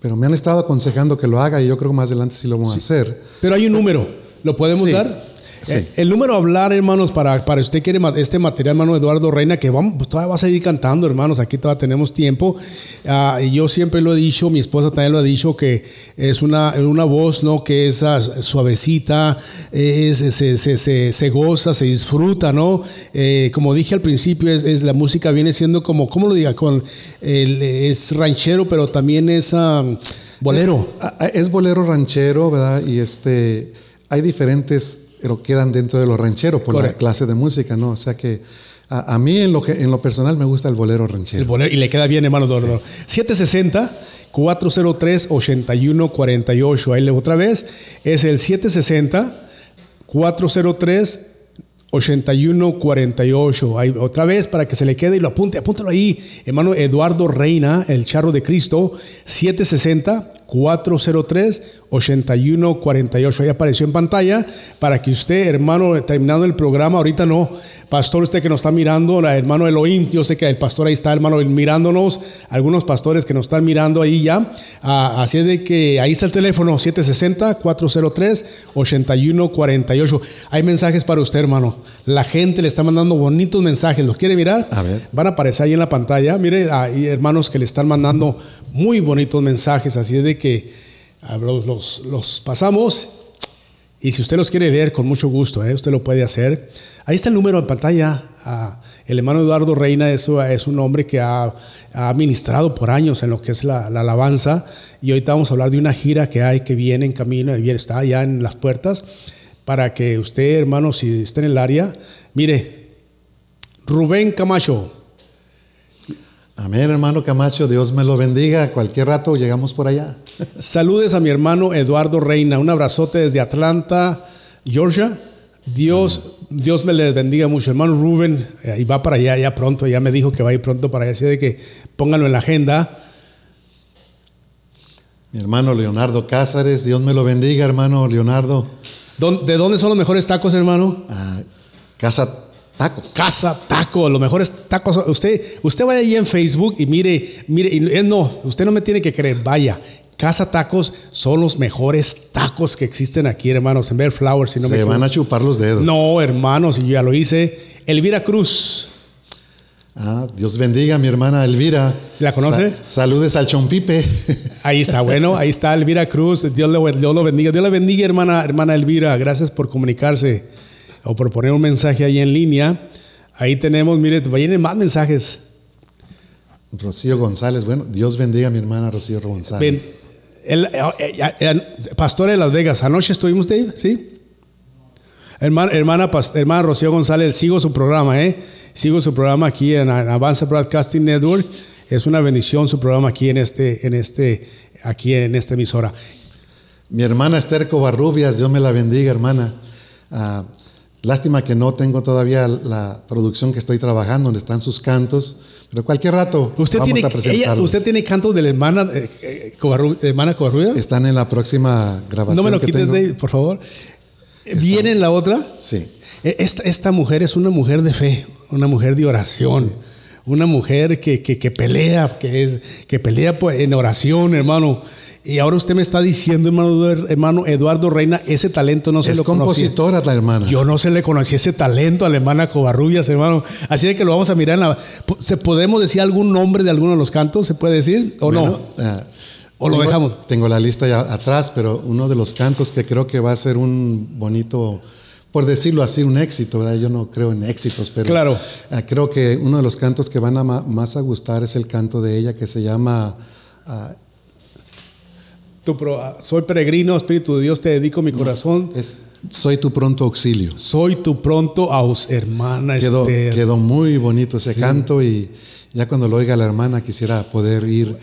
Pero me han estado aconsejando que lo haga y yo creo que más adelante sí lo vamos a hacer. Pero hay un número. ¿Lo podemos dar? Eh, el número a hablar, hermanos, para, para usted quiere este material, hermano Eduardo Reina, que vamos, pues, todavía va a seguir cantando, hermanos, aquí todavía tenemos tiempo. Ah, y yo siempre lo he dicho, mi esposa también lo ha dicho, que es una, una voz, ¿no? Que es ah, suavecita, es, se, se, se, goza, se disfruta, ¿no? Eh, como dije al principio, es, la música viene siendo como, ¿cómo lo diga? Con, es ranchero, pero también es ah, bolero. Es, bolero ranchero, ¿verdad? Y este, hay diferentes pero quedan dentro de lo ranchero por la clase de música, ¿no? O sea que a, mí en lo, que, en lo personal me gusta el bolero ranchero. El bolero, y le queda bien, hermano Dordo. 760 403 8148. Ahí le otra vez. Es el 760 403 8148. Ahí, otra vez para que se le quede y lo apunte. Apúntalo ahí, hermano Eduardo Reina, el charro de Cristo. 760 403-8148. Ahí apareció en pantalla para que usted, hermano, terminando el programa, ahorita no, pastor, usted que nos está mirando, la hermano Elohim, yo sé que el pastor ahí está, hermano, mirándonos, algunos pastores que nos están mirando ahí ya. Ah, así es de que ahí está el teléfono 760-403-8148. Hay mensajes para usted, hermano. La gente le está mandando bonitos mensajes. ¿Los quiere mirar? A ver. Van a aparecer ahí en la pantalla. Mire, hay hermanos que le están mandando muy bonitos mensajes. Así es de que los, pasamos. Y si usted los quiere ver, con mucho gusto, ¿eh? usted lo puede hacer. Ahí está el número en pantalla. Ah, el hermano Eduardo Reina es, un hombre que ha, ha ministrado por años en lo que es la, la alabanza. Y ahorita vamos a hablar de una gira que hay, que viene en camino, y está ya en las puertas. Para que usted, hermano, si está en el área, mire, Rubén Camacho. Amén, hermano Camacho. Dios me lo bendiga. Cualquier rato llegamos por allá. (laughs) Saludes a mi hermano Eduardo Reina. Un abrazote desde Atlanta, Georgia. Dios, Dios me les bendiga mucho. Hermano Rubén, eh, y va para allá ya pronto. Ya me dijo que va a ir pronto para allá. Así de que pónganlo en la agenda. Mi hermano Leonardo Cázares. Dios me lo bendiga, hermano Leonardo. ¿Dó- ¿De dónde son los mejores tacos, hermano? Ah, Casa Taco. Casa Taco, los mejores tacos. Usted, usted vaya ahí en Facebook y mire, mire, y eh, no, usted no me tiene que creer, vaya. Casa Tacos son los mejores tacos que existen aquí, hermanos, en Bear Flowers. Si no Se me van a chupar los dedos. No, hermanos, y yo ya lo hice. Elvira Cruz. Ah, Dios bendiga a mi hermana Elvira. ¿La conoce? Sa- saludes al Chompipe. (laughs) Ahí está, bueno, ahí está Elvira Cruz. Dios le, Dios lo bendiga. Dios le bendiga, hermana, hermana Elvira. Gracias por comunicarse o por poner un mensaje ahí en línea. Ahí tenemos, mire, vienen más mensajes. Rocío González. Bueno, Dios bendiga a mi hermana Rocío González. el, eh, eh, eh, pastor de Las Vegas, anoche estuvimos, Dave, ¿sí? Hermana, hermana, hermana Rocío González, sigo su programa, ¿eh? Sigo su programa aquí en Avanza Broadcasting Network. Es una bendición su programa aquí en este, en este, aquí en esta emisora. Mi hermana Esther Covarrubias, Dios me la bendiga, hermana. Ah, lástima que no tengo todavía la producción que estoy trabajando, donde están sus cantos, pero cualquier rato Usted vamos tiene, a ella, presentarlos. usted tiene cantos de la hermana, eh, eh, Covarru- hermana Covarrubias. Están en la próxima grabación No me lo que quites, tengo. Por favor. ¿Viene en la otra? Sí. E- Esta, esta mujer es una mujer de fe, una mujer de oración, una mujer que, que- que pelea, que, es, que pelea pues, en oración, hermano. Y ahora usted me está diciendo, hermano, hermano Eduardo Reina, ese talento no se es lo conocía. compositora la hermana. Yo no se le conocía ese talento a la hermana Covarrubias, hermano. Así de que lo vamos a mirar en la... ¿Se ¿Podemos decir algún nombre de alguno de los cantos? ¿Se puede decir? ¿O Bueno, no? ah, ¿O lo dejamos? Tengo la lista ya atrás, pero uno de los cantos que creo que va a ser un bonito, por decirlo así, un éxito, ¿verdad? Yo no creo en éxitos, pero Claro. ah, creo que uno de los cantos que van a más a gustar es el canto de ella que se llama ah, Tu pro- soy peregrino, Espíritu de Dios, te dedico mi corazón. es Soy tu pronto auxilio. Soy tu pronto aus, hermana Quedó, Esther. quedó muy bonito ese canto y ya cuando lo oiga la hermana quisiera poder ir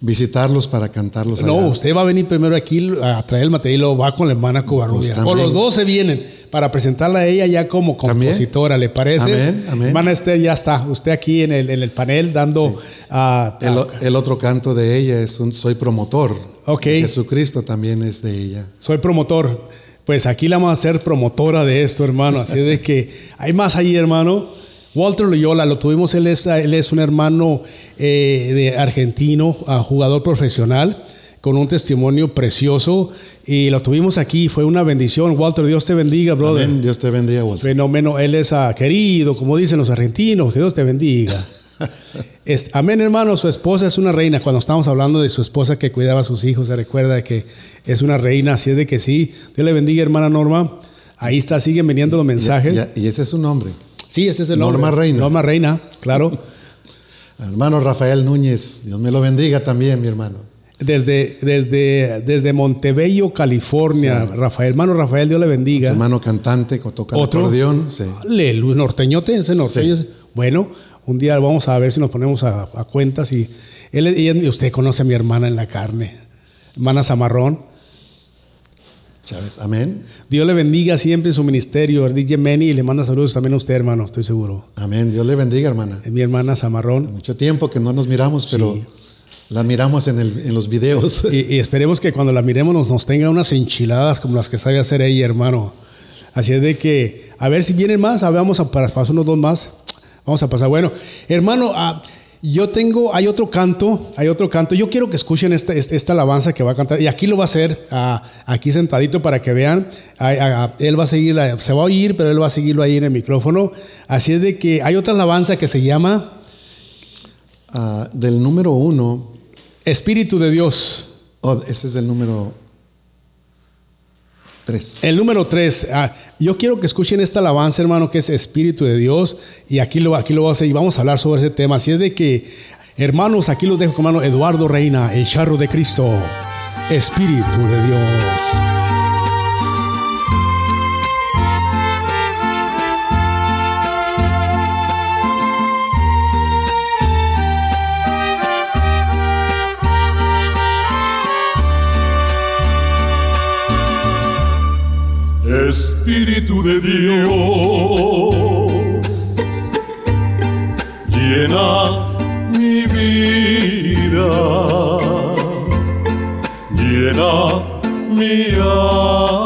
visitarlos para cantarlos. No, allá. usted va a venir primero aquí a traer el material y luego va con la hermana Covarrubia. Pues o los dos se vienen para presentarla a ella ya como También. compositora, ¿le parece? Amén, amén. Hermana Esther, ya está. Usted aquí en el, en el panel dando... ah, El, o- el otro canto de ella es un Soy promotor. Ok. Jesucristo también es de ella. soy promotor. Pues aquí la vamos a hacer promotora de esto, hermano. Así de que hay más ahí, hermano. Walter Loyola, lo tuvimos, él es, él es un hermano eh, de argentino, ah, jugador profesional, con un testimonio precioso. Y lo tuvimos aquí, fue una bendición. Walter, Dios te bendiga, brother. Amén. Dios te bendiga, Walter. Fenómeno, él es ah, querido, como dicen los argentinos, que Dios te bendiga. (laughs) Es- amén, hermano. Su esposa es una reina. Cuando estamos hablando de su esposa que cuidaba a sus hijos, se recuerda que es una reina. Así es de que sí. Dios le bendiga, hermana Norma. Ahí está, siguen viniendo los mensajes. Ya- y ese es su nombre. Sí, ese es el nombre. Norma Reina. Norma Reina, claro. (laughs) Hermano Rafael Núñez, Dios me lo bendiga también, mi hermano. Desde, desde, desde Montebello, California. Rafael, hermano Rafael, Dios le Su bendiga. hermano cantante, toca el acordeón. Sí. Norteñote, ese norteño. Bueno, un día vamos a ver si nos ponemos a, a cuentas y él, ella- y usted conoce a mi hermana en la carne, hermana Zamarrón. Chávez, amén. Dios le bendiga siempre en su ministerio, DJ Meni, y le manda saludos también a usted, hermano, estoy seguro. Amén. Dios le bendiga, hermana. Mi hermana Zamarrón. Mucho tiempo que no nos miramos, pero Sí. La miramos en, el- en los videos. Y, y esperemos que cuando la miremos nos, nos tenga unas enchiladas como las que sabe hacer ella, hermano. Así es de que, a ver si vienen más, a ver, vamos a para, pasar unos dos más. Vamos a pasar. Bueno, hermano, ah, yo tengo, hay otro canto, hay otro canto. Yo quiero que escuchen esta, alabanza que va a cantar. Y aquí lo va a hacer, ah, aquí sentadito para que vean. Ah, él va a seguir, se va a oír, pero él va a seguirlo ahí en el micrófono. Así es de que hay otra alabanza que se llama del número uno, Espíritu de Dios. oh, ese es el número El número tres, ah, yo quiero que escuchen esta alabanza, hermano, que es Espíritu de Dios, y aquí lo, aquí lo vamos a hacer, y vamos a hablar sobre ese tema. Así es de que, hermanos, aquí los dejo con hermano Eduardo Reina, el charro de Cristo, Espíritu de Dios. Espíritu de Dios, llena mi vida, llena mi alma,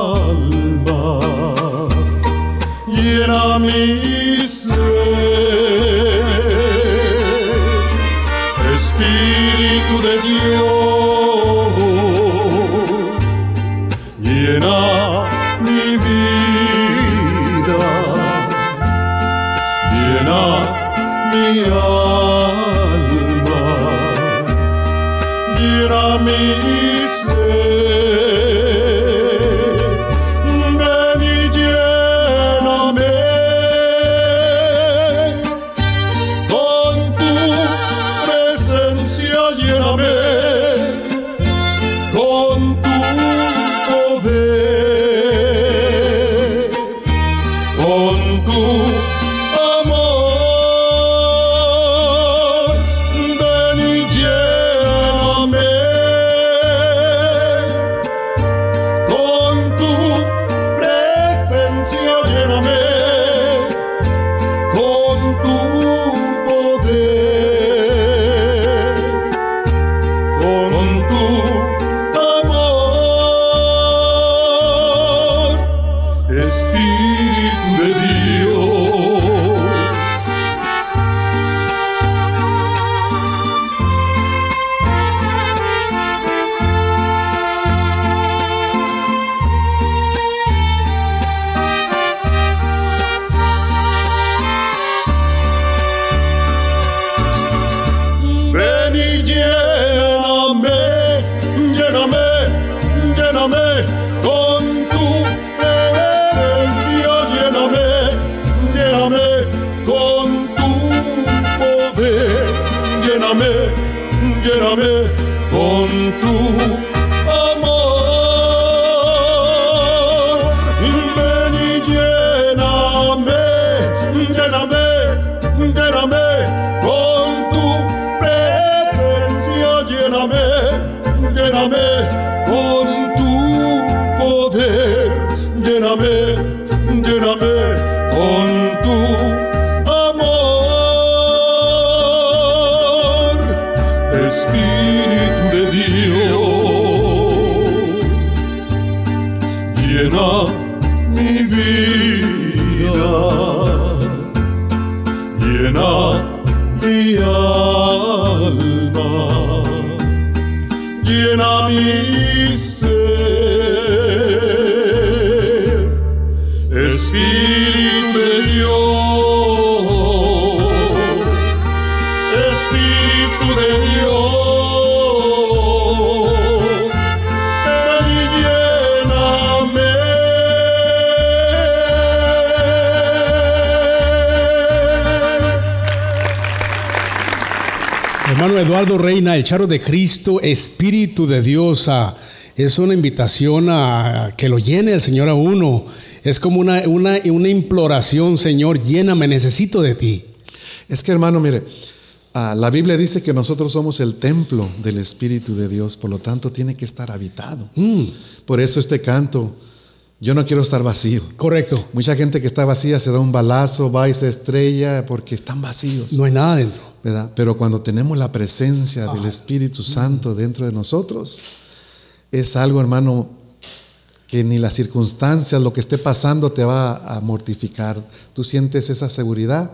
charro de Cristo, Espíritu de Dios. es una invitación a que lo llene el Señor a uno. Es como una, una, una imploración, Señor, lléname, necesito de ti. Es que hermano, mire, ah, la Biblia dice que nosotros somos el templo del Espíritu de Dios, por lo tanto tiene que estar habitado. Por eso este canto, yo no quiero estar vacío. Correcto. Mucha gente que está vacía se da un balazo, va y se estrella porque están vacíos. No hay nada dentro. ¿Verdad? Pero cuando tenemos la presencia del Espíritu Santo dentro de nosotros, es algo, hermano, que ni las circunstancias, lo que esté pasando te va a mortificar. Tú sientes esa seguridad.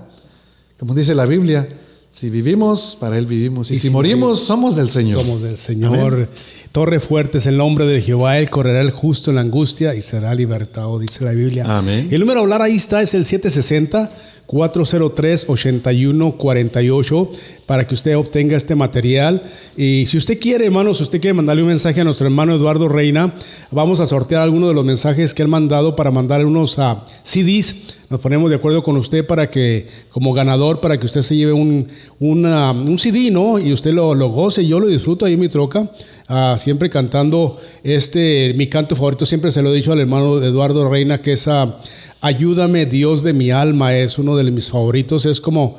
Como dice la Biblia, si vivimos, para Él vivimos. Y, si, morimos, somos del Señor. Somos del Señor. Torre fuerte es el nombre de Jehová. Él correrá el justo en la angustia y será libertado, dice la Biblia. Amén. El número a hablar ahí está, es el 760. 403-8148 para que usted obtenga este material. Y si usted quiere, hermanos, si usted quiere mandarle un mensaje a nuestro hermano Eduardo Reina, vamos a sortear algunos de los mensajes que él mandado para mandar unos ah, CDs. Nos ponemos de acuerdo con usted para que, como ganador, para que usted se lleve un, un CD, ¿no? Y usted lo, lo, goce. Yo lo disfruto ahí en mi troca, ah, siempre cantando este, mi canto favorito. Siempre se lo he dicho al hermano Eduardo Reina, que es a Ayúdame Dios de mi alma es uno de mis favoritos. Es como,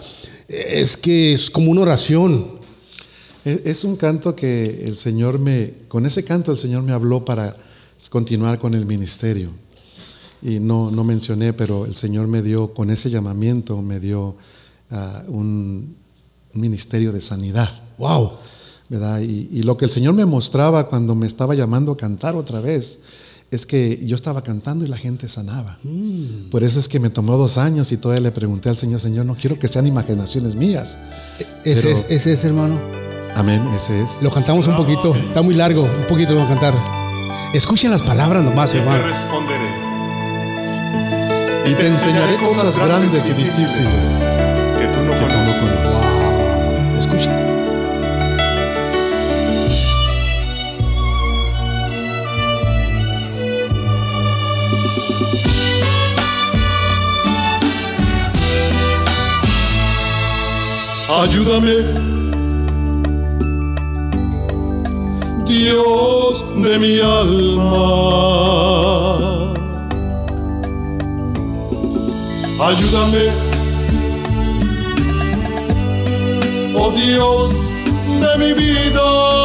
es que es como una oración. Es un canto que el Señor me, con ese canto el Señor me habló para continuar con el ministerio. Y no, no mencioné, pero el Señor me dio, con ese llamamiento, me dio ah, un, ministerio de sanidad. ¡Wow! ¿Verdad? Y, y, lo que el Señor me mostraba cuando me estaba llamando a cantar otra vez es que yo estaba cantando y la gente sanaba. Mm. Por eso es que me tomó dos años y todavía le pregunté al Señor, Señor, no quiero que sean imaginaciones mías. E-, ese, es, ese es, hermano. Amén, ese es. Lo cantamos un poquito, está muy largo, un poquito lo vamos a cantar. Escuchen las palabras nomás, hermano. Te responderé. Y te enseñaré cosas grandes y difíciles Ayúdame, Dios de mi alma. Ayúdame, oh Dios de mi vida.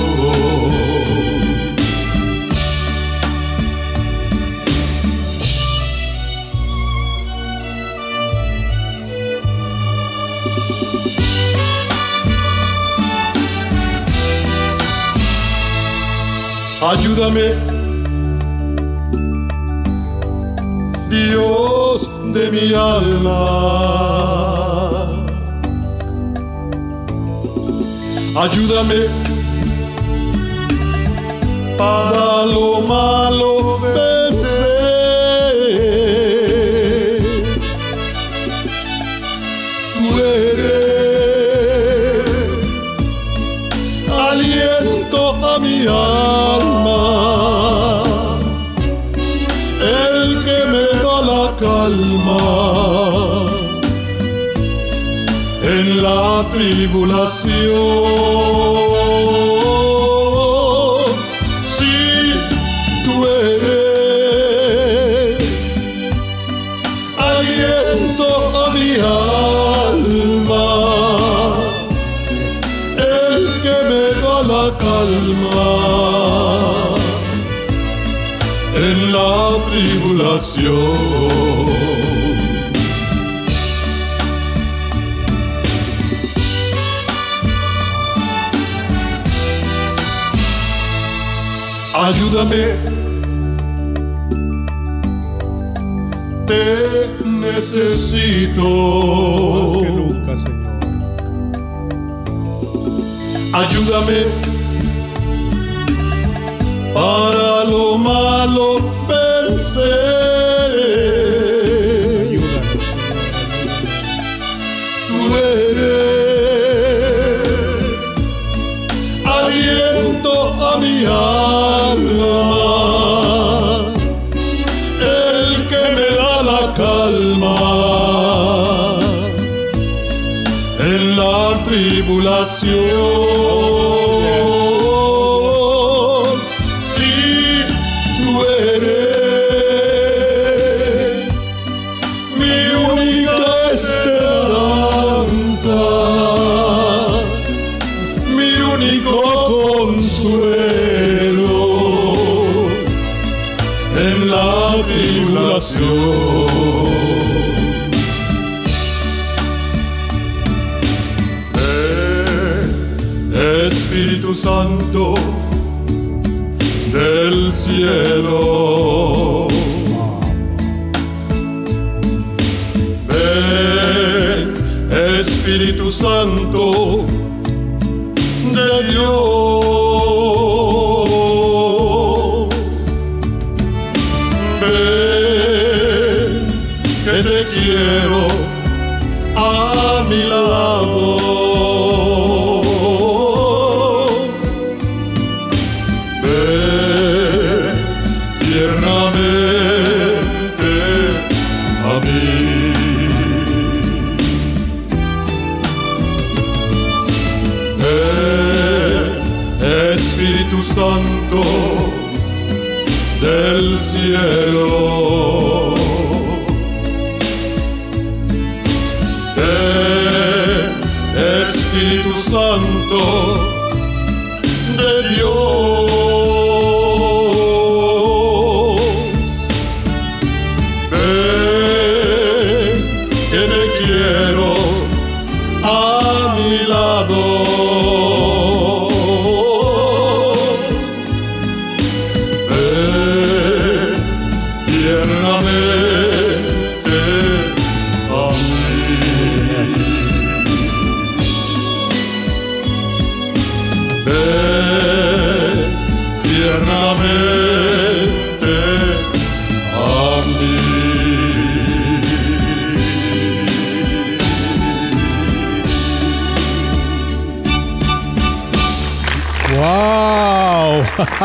Ayúdame, Dios de mi alma. ayúdame para lo malo vencer. Tú eres aliento a mi alma, tribulación. Ayúdame, te necesito. Más que nunca, Señor. Ayúdame para lo malo vencer. Si Santo del cielo. Ven, Espíritu Santo de Dios.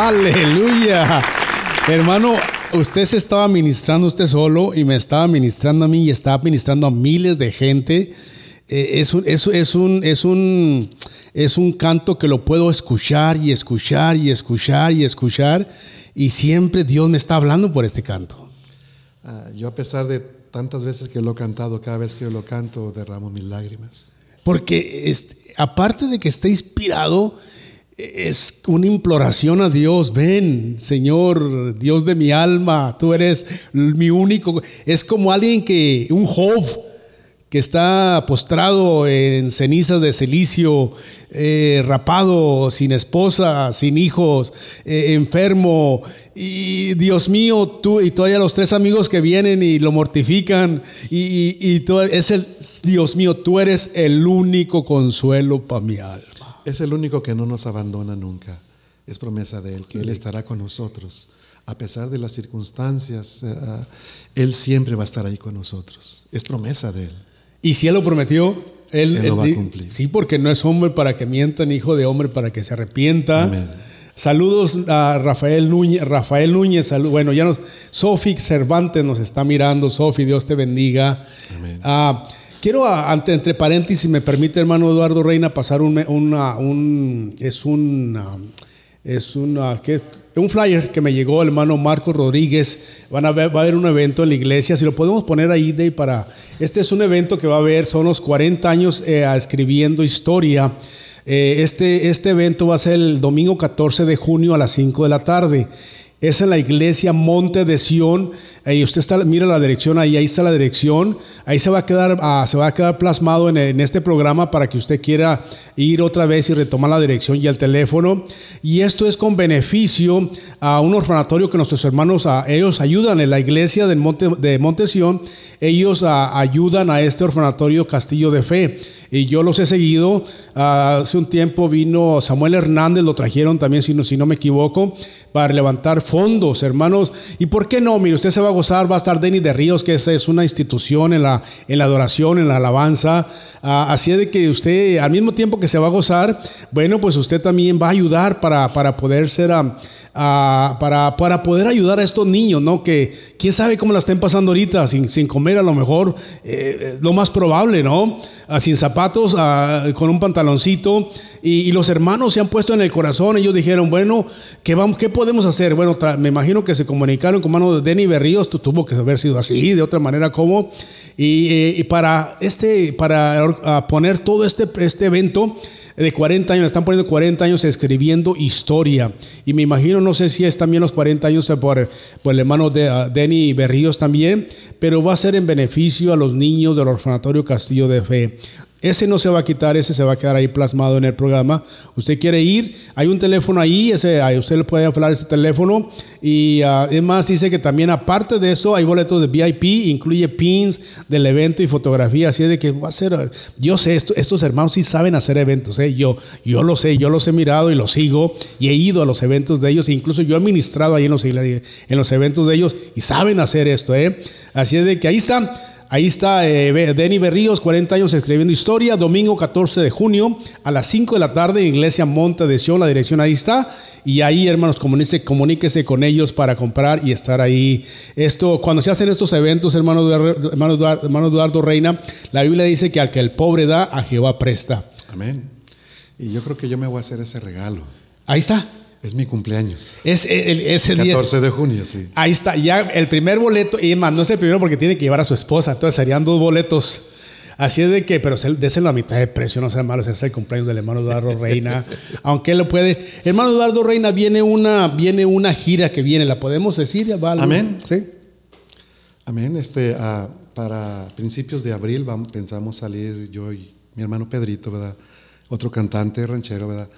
¡Aleluya! Hermano, usted se estaba ministrando usted solo y me estaba ministrando a mí y estaba ministrando a miles de gente. Eh, es, un, es, es un, es, un, es un canto que lo puedo escuchar y escuchar y escuchar y escuchar. Y siempre Dios me está hablando por este canto. Ah, yo a pesar de tantas veces que lo he cantado, cada vez que lo canto derramo mis lágrimas. Porque este, aparte de que esté inspirado, es una imploración a Dios. Ven, Señor, Dios de mi alma, tú eres mi único. Es como alguien que, un Job, que está postrado en cenizas de celicio, eh, rapado, sin esposa, sin hijos, eh, enfermo. Y Dios mío, tú y todavía los tres amigos que vienen y lo mortifican. Y, y, y tú, es el, Dios mío, tú eres el único consuelo para mi alma. Es el único que no nos abandona nunca. Es promesa de Él, que Él estará con nosotros. A pesar de las circunstancias, uh, Él siempre va a estar ahí con nosotros. Es promesa de Él. Y si Él lo prometió, Él, Él lo va él- a cumplir. Sí, porque no es hombre para que mienta, ni hijo de hombre para que se arrepienta. Amén. Saludos a Rafael Núñez. Rafael Núñez, salud- bueno, ya nos. Sofi Cervantes nos está mirando. Sofi, Dios te bendiga. Amén. Ah, quiero, ah, ante, entre paréntesis, si me permite, hermano Eduardo Reina, pasar un. una- un es un. ah, es ¿qué? un flyer que me llegó hermano Marco Rodríguez. Van a ver, va a haber un evento en la iglesia. Si lo podemos poner ahí, Dave, para. Este es un evento que va a haber, son los 40 años eh, escribiendo historia. Eh, este, este evento va a ser el domingo 14 de junio a las 5 de la tarde. Es en la iglesia Monte de Sión. Ahí usted está, mira la dirección ahí, ahí está la dirección. Ahí se va a quedar, ah, se va a quedar plasmado en, en este programa para que usted quiera ir otra vez y retomar la dirección y el teléfono. Y esto es con beneficio a un orfanatorio que nuestros hermanos, ah, ellos ayudan en la iglesia del Monte, de Monte Sión. Ellos ah, ayudan a este orfanatorio Castillo de Fe y yo los he seguido. Ah, hace un tiempo vino Samuel Hernández, lo trajeron también, si no, si no me equivoco, para levantar fondos, hermanos. ¿Y por qué no? Mire, usted se va a gozar, va a estar Denny de Ríos, que es, es una institución en la, en la adoración, en la alabanza. Ah, así de que usted, al mismo tiempo que se va a gozar, bueno, pues usted también va a ayudar para, para poder ser... ah, ah, para, para poder ayudar a estos niños, ¿no? Que quién sabe cómo la estén pasando ahorita, sin, sin comer a lo mejor, eh, lo más probable, ¿no? Sin zapatos, con un pantaloncito. Y, los hermanos se han puesto en el corazón. Ellos dijeron, bueno, ¿qué, vamos, qué podemos hacer? Bueno, me imagino que se comunicaron con mano de Denny Berríos. tuvo que haber sido así, de otra manera, ¿cómo? Y, eh, para, este, para poner todo este, este evento, de 40 años, están poniendo 40 años escribiendo historia. Y me imagino, no sé si es también los 40 años por, por el hermano de uh, Denny Berríos también, pero va a ser en beneficio a los niños del Orfanatorio Castillo de Fe. Ese no se va a quitar, ese se va a quedar ahí plasmado en el programa. Usted quiere ir, hay un teléfono ahí, ese, usted le puede hablar ese teléfono. Y uh, es más, dice que también aparte de eso hay boletos de VIP, incluye pins del evento y fotografía. Así es de que va a ser, yo sé, estos hermanos sí saben hacer eventos. ¿eh? Yo, yo lo sé, yo los he mirado y los sigo y he ido a los eventos de ellos. incluso yo he ministrado ahí en los, en los eventos de ellos y saben hacer esto. ¿eh? Así es de que ahí están. Ahí está eh, Denny Berríos, 40 años escribiendo historia, domingo 14 de junio a las 5 de la tarde en Iglesia Monte de Sion, la dirección ahí está. Y ahí, hermanos, comuníquese, comuníquese con ellos para comprar y estar ahí. Esto, cuando se hacen estos eventos, hermano hermano, hermano Eduardo Reina, la Biblia dice que al que el pobre da, a Jehová presta. Amén. Y yo creo que yo me voy a hacer ese regalo. Ahí está. Es mi cumpleaños. Es el, ese 14 de junio, sí. Ahí está, ya el primer boleto, y más, no es el primero porque tiene que llevar a su esposa, entonces serían dos boletos. Así es de que, pero dese la mitad de precio, no sea malo, es el cumpleaños del hermano Eduardo Reina, (laughs) aunque él lo puede. Hermano Eduardo Reina, viene una, viene una gira que viene, ¿la podemos decir? Amén. Sí. Amén. Este, ah, para principios de abril vamos, pensamos salir yo y mi hermano Pedrito, ¿verdad? Otro cantante ranchero, ¿verdad?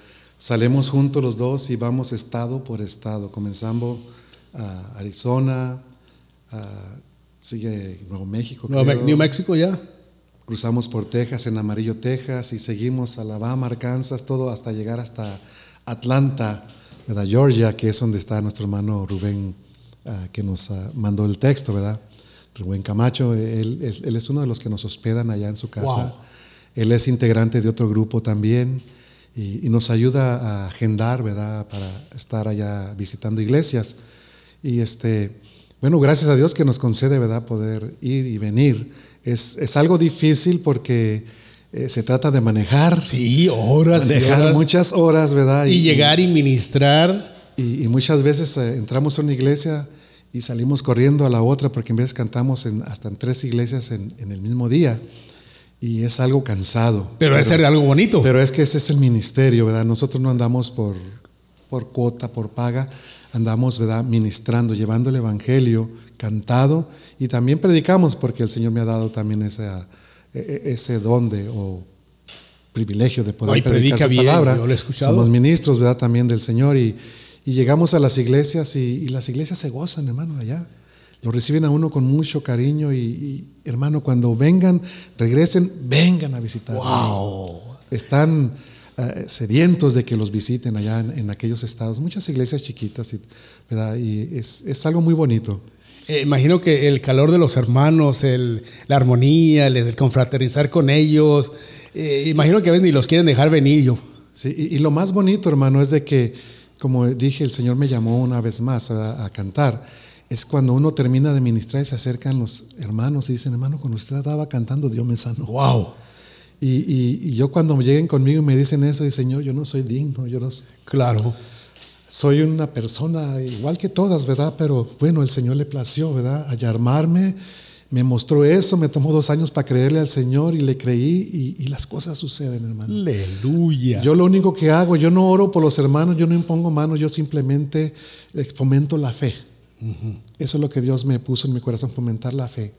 Salimos juntos los dos y vamos estado por estado. Comenzamos a Arizona, sigue Nuevo México. Nuevo México ya. Cruzamos por Texas, en Amarillo, Texas, y seguimos Alabama, Arkansas, todo hasta llegar hasta Atlanta, ¿verdad? Georgia, que es donde está nuestro hermano Rubén, ah, que nos ah, mandó el texto, ¿verdad? Rubén Camacho, él, es uno de los que nos hospedan allá en su casa. Él es integrante de otro grupo también y, nos ayuda a agendar, ¿verdad? Para estar allá visitando iglesias. Y este, bueno, gracias a Dios que nos concede, ¿verdad? Poder ir y venir. Es, es algo difícil porque eh, se trata de manejar. Sí, horas. Manejar muchas horas, ¿verdad? Y, llegar y ministrar. Y, muchas veces eh, entramos a una iglesia y salimos corriendo a la otra porque en vez cantamos en, hasta en tres iglesias en, en el mismo día y es algo cansado. Pero, es algo bonito. Pero es que ese es el ministerio, ¿verdad? Nosotros no andamos por, por cuota, por paga, andamos, ¿verdad? Ministrando, llevando el Evangelio cantado y también predicamos porque el Señor me ha dado también ese, e, ese don de, o privilegio de poder predicar su palabra. Yo lo he escuchado. Somos ministros, ¿verdad? También del Señor y, y llegamos a las iglesias y, y las iglesias se gozan, hermano, allá lo reciben a uno con mucho cariño y, hermano, cuando vengan, regresen, vengan a visitar. Wow. Están eh, sedientos de que los visiten allá en, aquellos estados, muchas iglesias chiquitas, ¿verdad? y es, algo muy bonito. Eh, imagino que el calor de los hermanos, la armonía, el, confraternizar con ellos, eh, imagino que ven y los quieren dejar venir yo. Sí, y, lo más bonito, hermano, es de que, como dije, el Señor me llamó una vez más a cantar es cuando uno termina de ministrar y se acercan los hermanos y dicen, hermano, cuando usted estaba cantando, Dios me sanó. Wow. Y, yo cuando lleguen conmigo y me dicen eso, y Señor, yo no soy digno, yo no Claro. Soy una persona igual que todas, ¿verdad? Pero bueno, el Señor le plació, ¿verdad? A llamarme, me mostró eso, me tomó dos años para creerle al Señor y le creí y, las cosas suceden, hermano. Aleluya. Yo lo único que hago, yo no oro por los hermanos, yo no impongo manos, yo simplemente fomento la fe. Eso es lo que Dios me puso en mi corazón, fomentar la fe.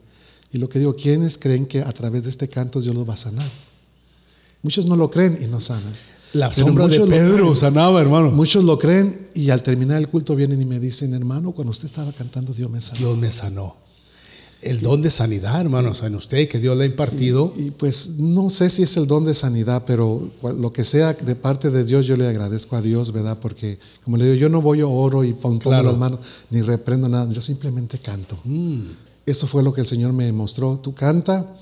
Y lo que digo, ¿quiénes creen que a través de este canto Dios los va a sanar? Muchos no lo creen y no sanan. La sombra de Pedro sanaba, hermano. Muchos lo creen y al terminar el culto vienen y me dicen, hermano, cuando usted estaba cantando, Dios me sanó. Dios me sanó el don de sanidad, hermanos, en usted que Dios le ha impartido. Y, pues no sé si es el don de sanidad, pero lo que sea de parte de Dios, yo le agradezco a Dios, ¿verdad? Porque, como le digo, yo no voy a oro y pongo las manos, ni reprendo nada, yo simplemente canto. Mm. Eso fue lo que el Señor me mostró. Tú canta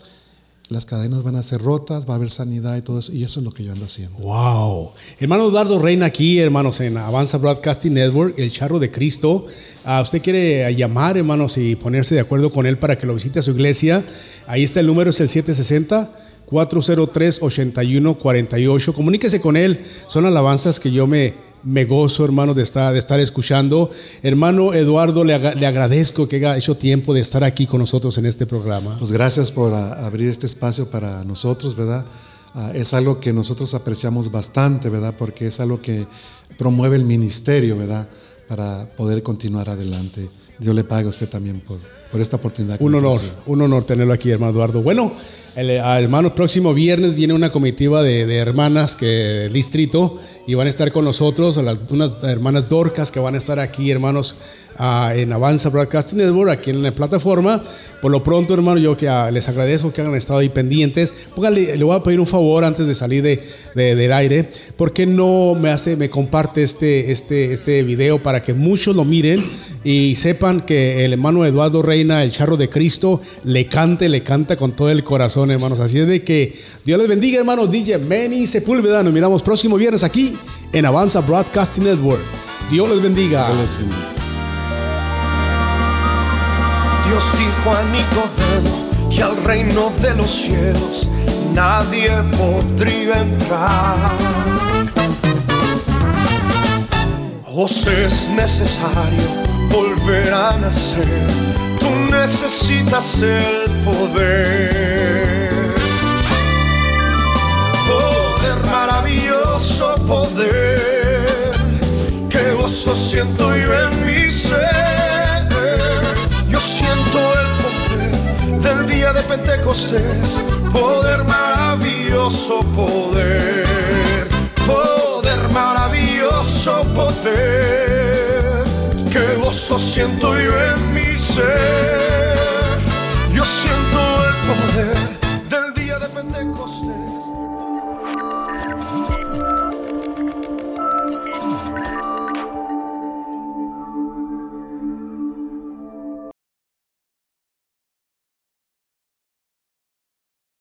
las cadenas van a ser rotas, va a haber sanidad y todo eso, y eso es lo que yo ando haciendo. Wow. Hermano Eduardo Reina aquí, hermanos, en Avanza Broadcasting Network, el charro de Cristo. Uh, usted quiere llamar, hermanos, y ponerse de acuerdo con él para que lo visite a su iglesia. Ahí está el número, es el 760. 403-8148. Comuníquese con él. Son alabanzas que yo me, me gozo, hermano, de estar, de estar escuchando. Hermano Eduardo, le, le, agradezco que haya hecho tiempo de estar aquí con nosotros en este programa. Pues gracias por a, abrir este espacio para nosotros, ¿verdad? Uh, es algo que nosotros apreciamos bastante, ¿verdad? Porque es algo que promueve el ministerio, ¿verdad? Para poder continuar adelante. Dios le pague a usted también por, por esta oportunidad. Un honor, un honor tenerlo aquí, hermano Eduardo. Bueno, el, hermano, próximo viernes viene una comitiva de, de hermanas que del distrito y van a estar con nosotros, las, unas hermanas dorcas que van a estar aquí, hermanos, uh, en Avanza Broadcasting Network, aquí en la plataforma. Por lo pronto, hermano, yo que uh, les agradezco que hayan estado ahí pendientes. Póngale, le voy a pedir un favor antes de salir de, de, del aire. ¿Por qué no me hace, me comparte este, este, este video para que muchos lo miren y sepan que el hermano Eduardo Reina, el charro de Cristo, le cante, le canta con todo el corazón, hermanos. Así es de que Dios les bendiga, hermanos. DJ Manny Sepúlveda. Nos miramos próximo viernes aquí en Avanza Broadcasting Network. Dios les bendiga. Dios les bendiga. Dios dijo a Nicodemo que al reino de los cielos nadie podría entrar. Os es necesario volver a nacer, necesitas el poder. Poder, maravilloso poder, que gozo siento yo en mi ser. Yo siento el poder del día de Pentecostés, poder maravilloso poder, poder maravilloso poder, que gozo siento yo en mi ser. Yo siento el poder del día de Pentecostés.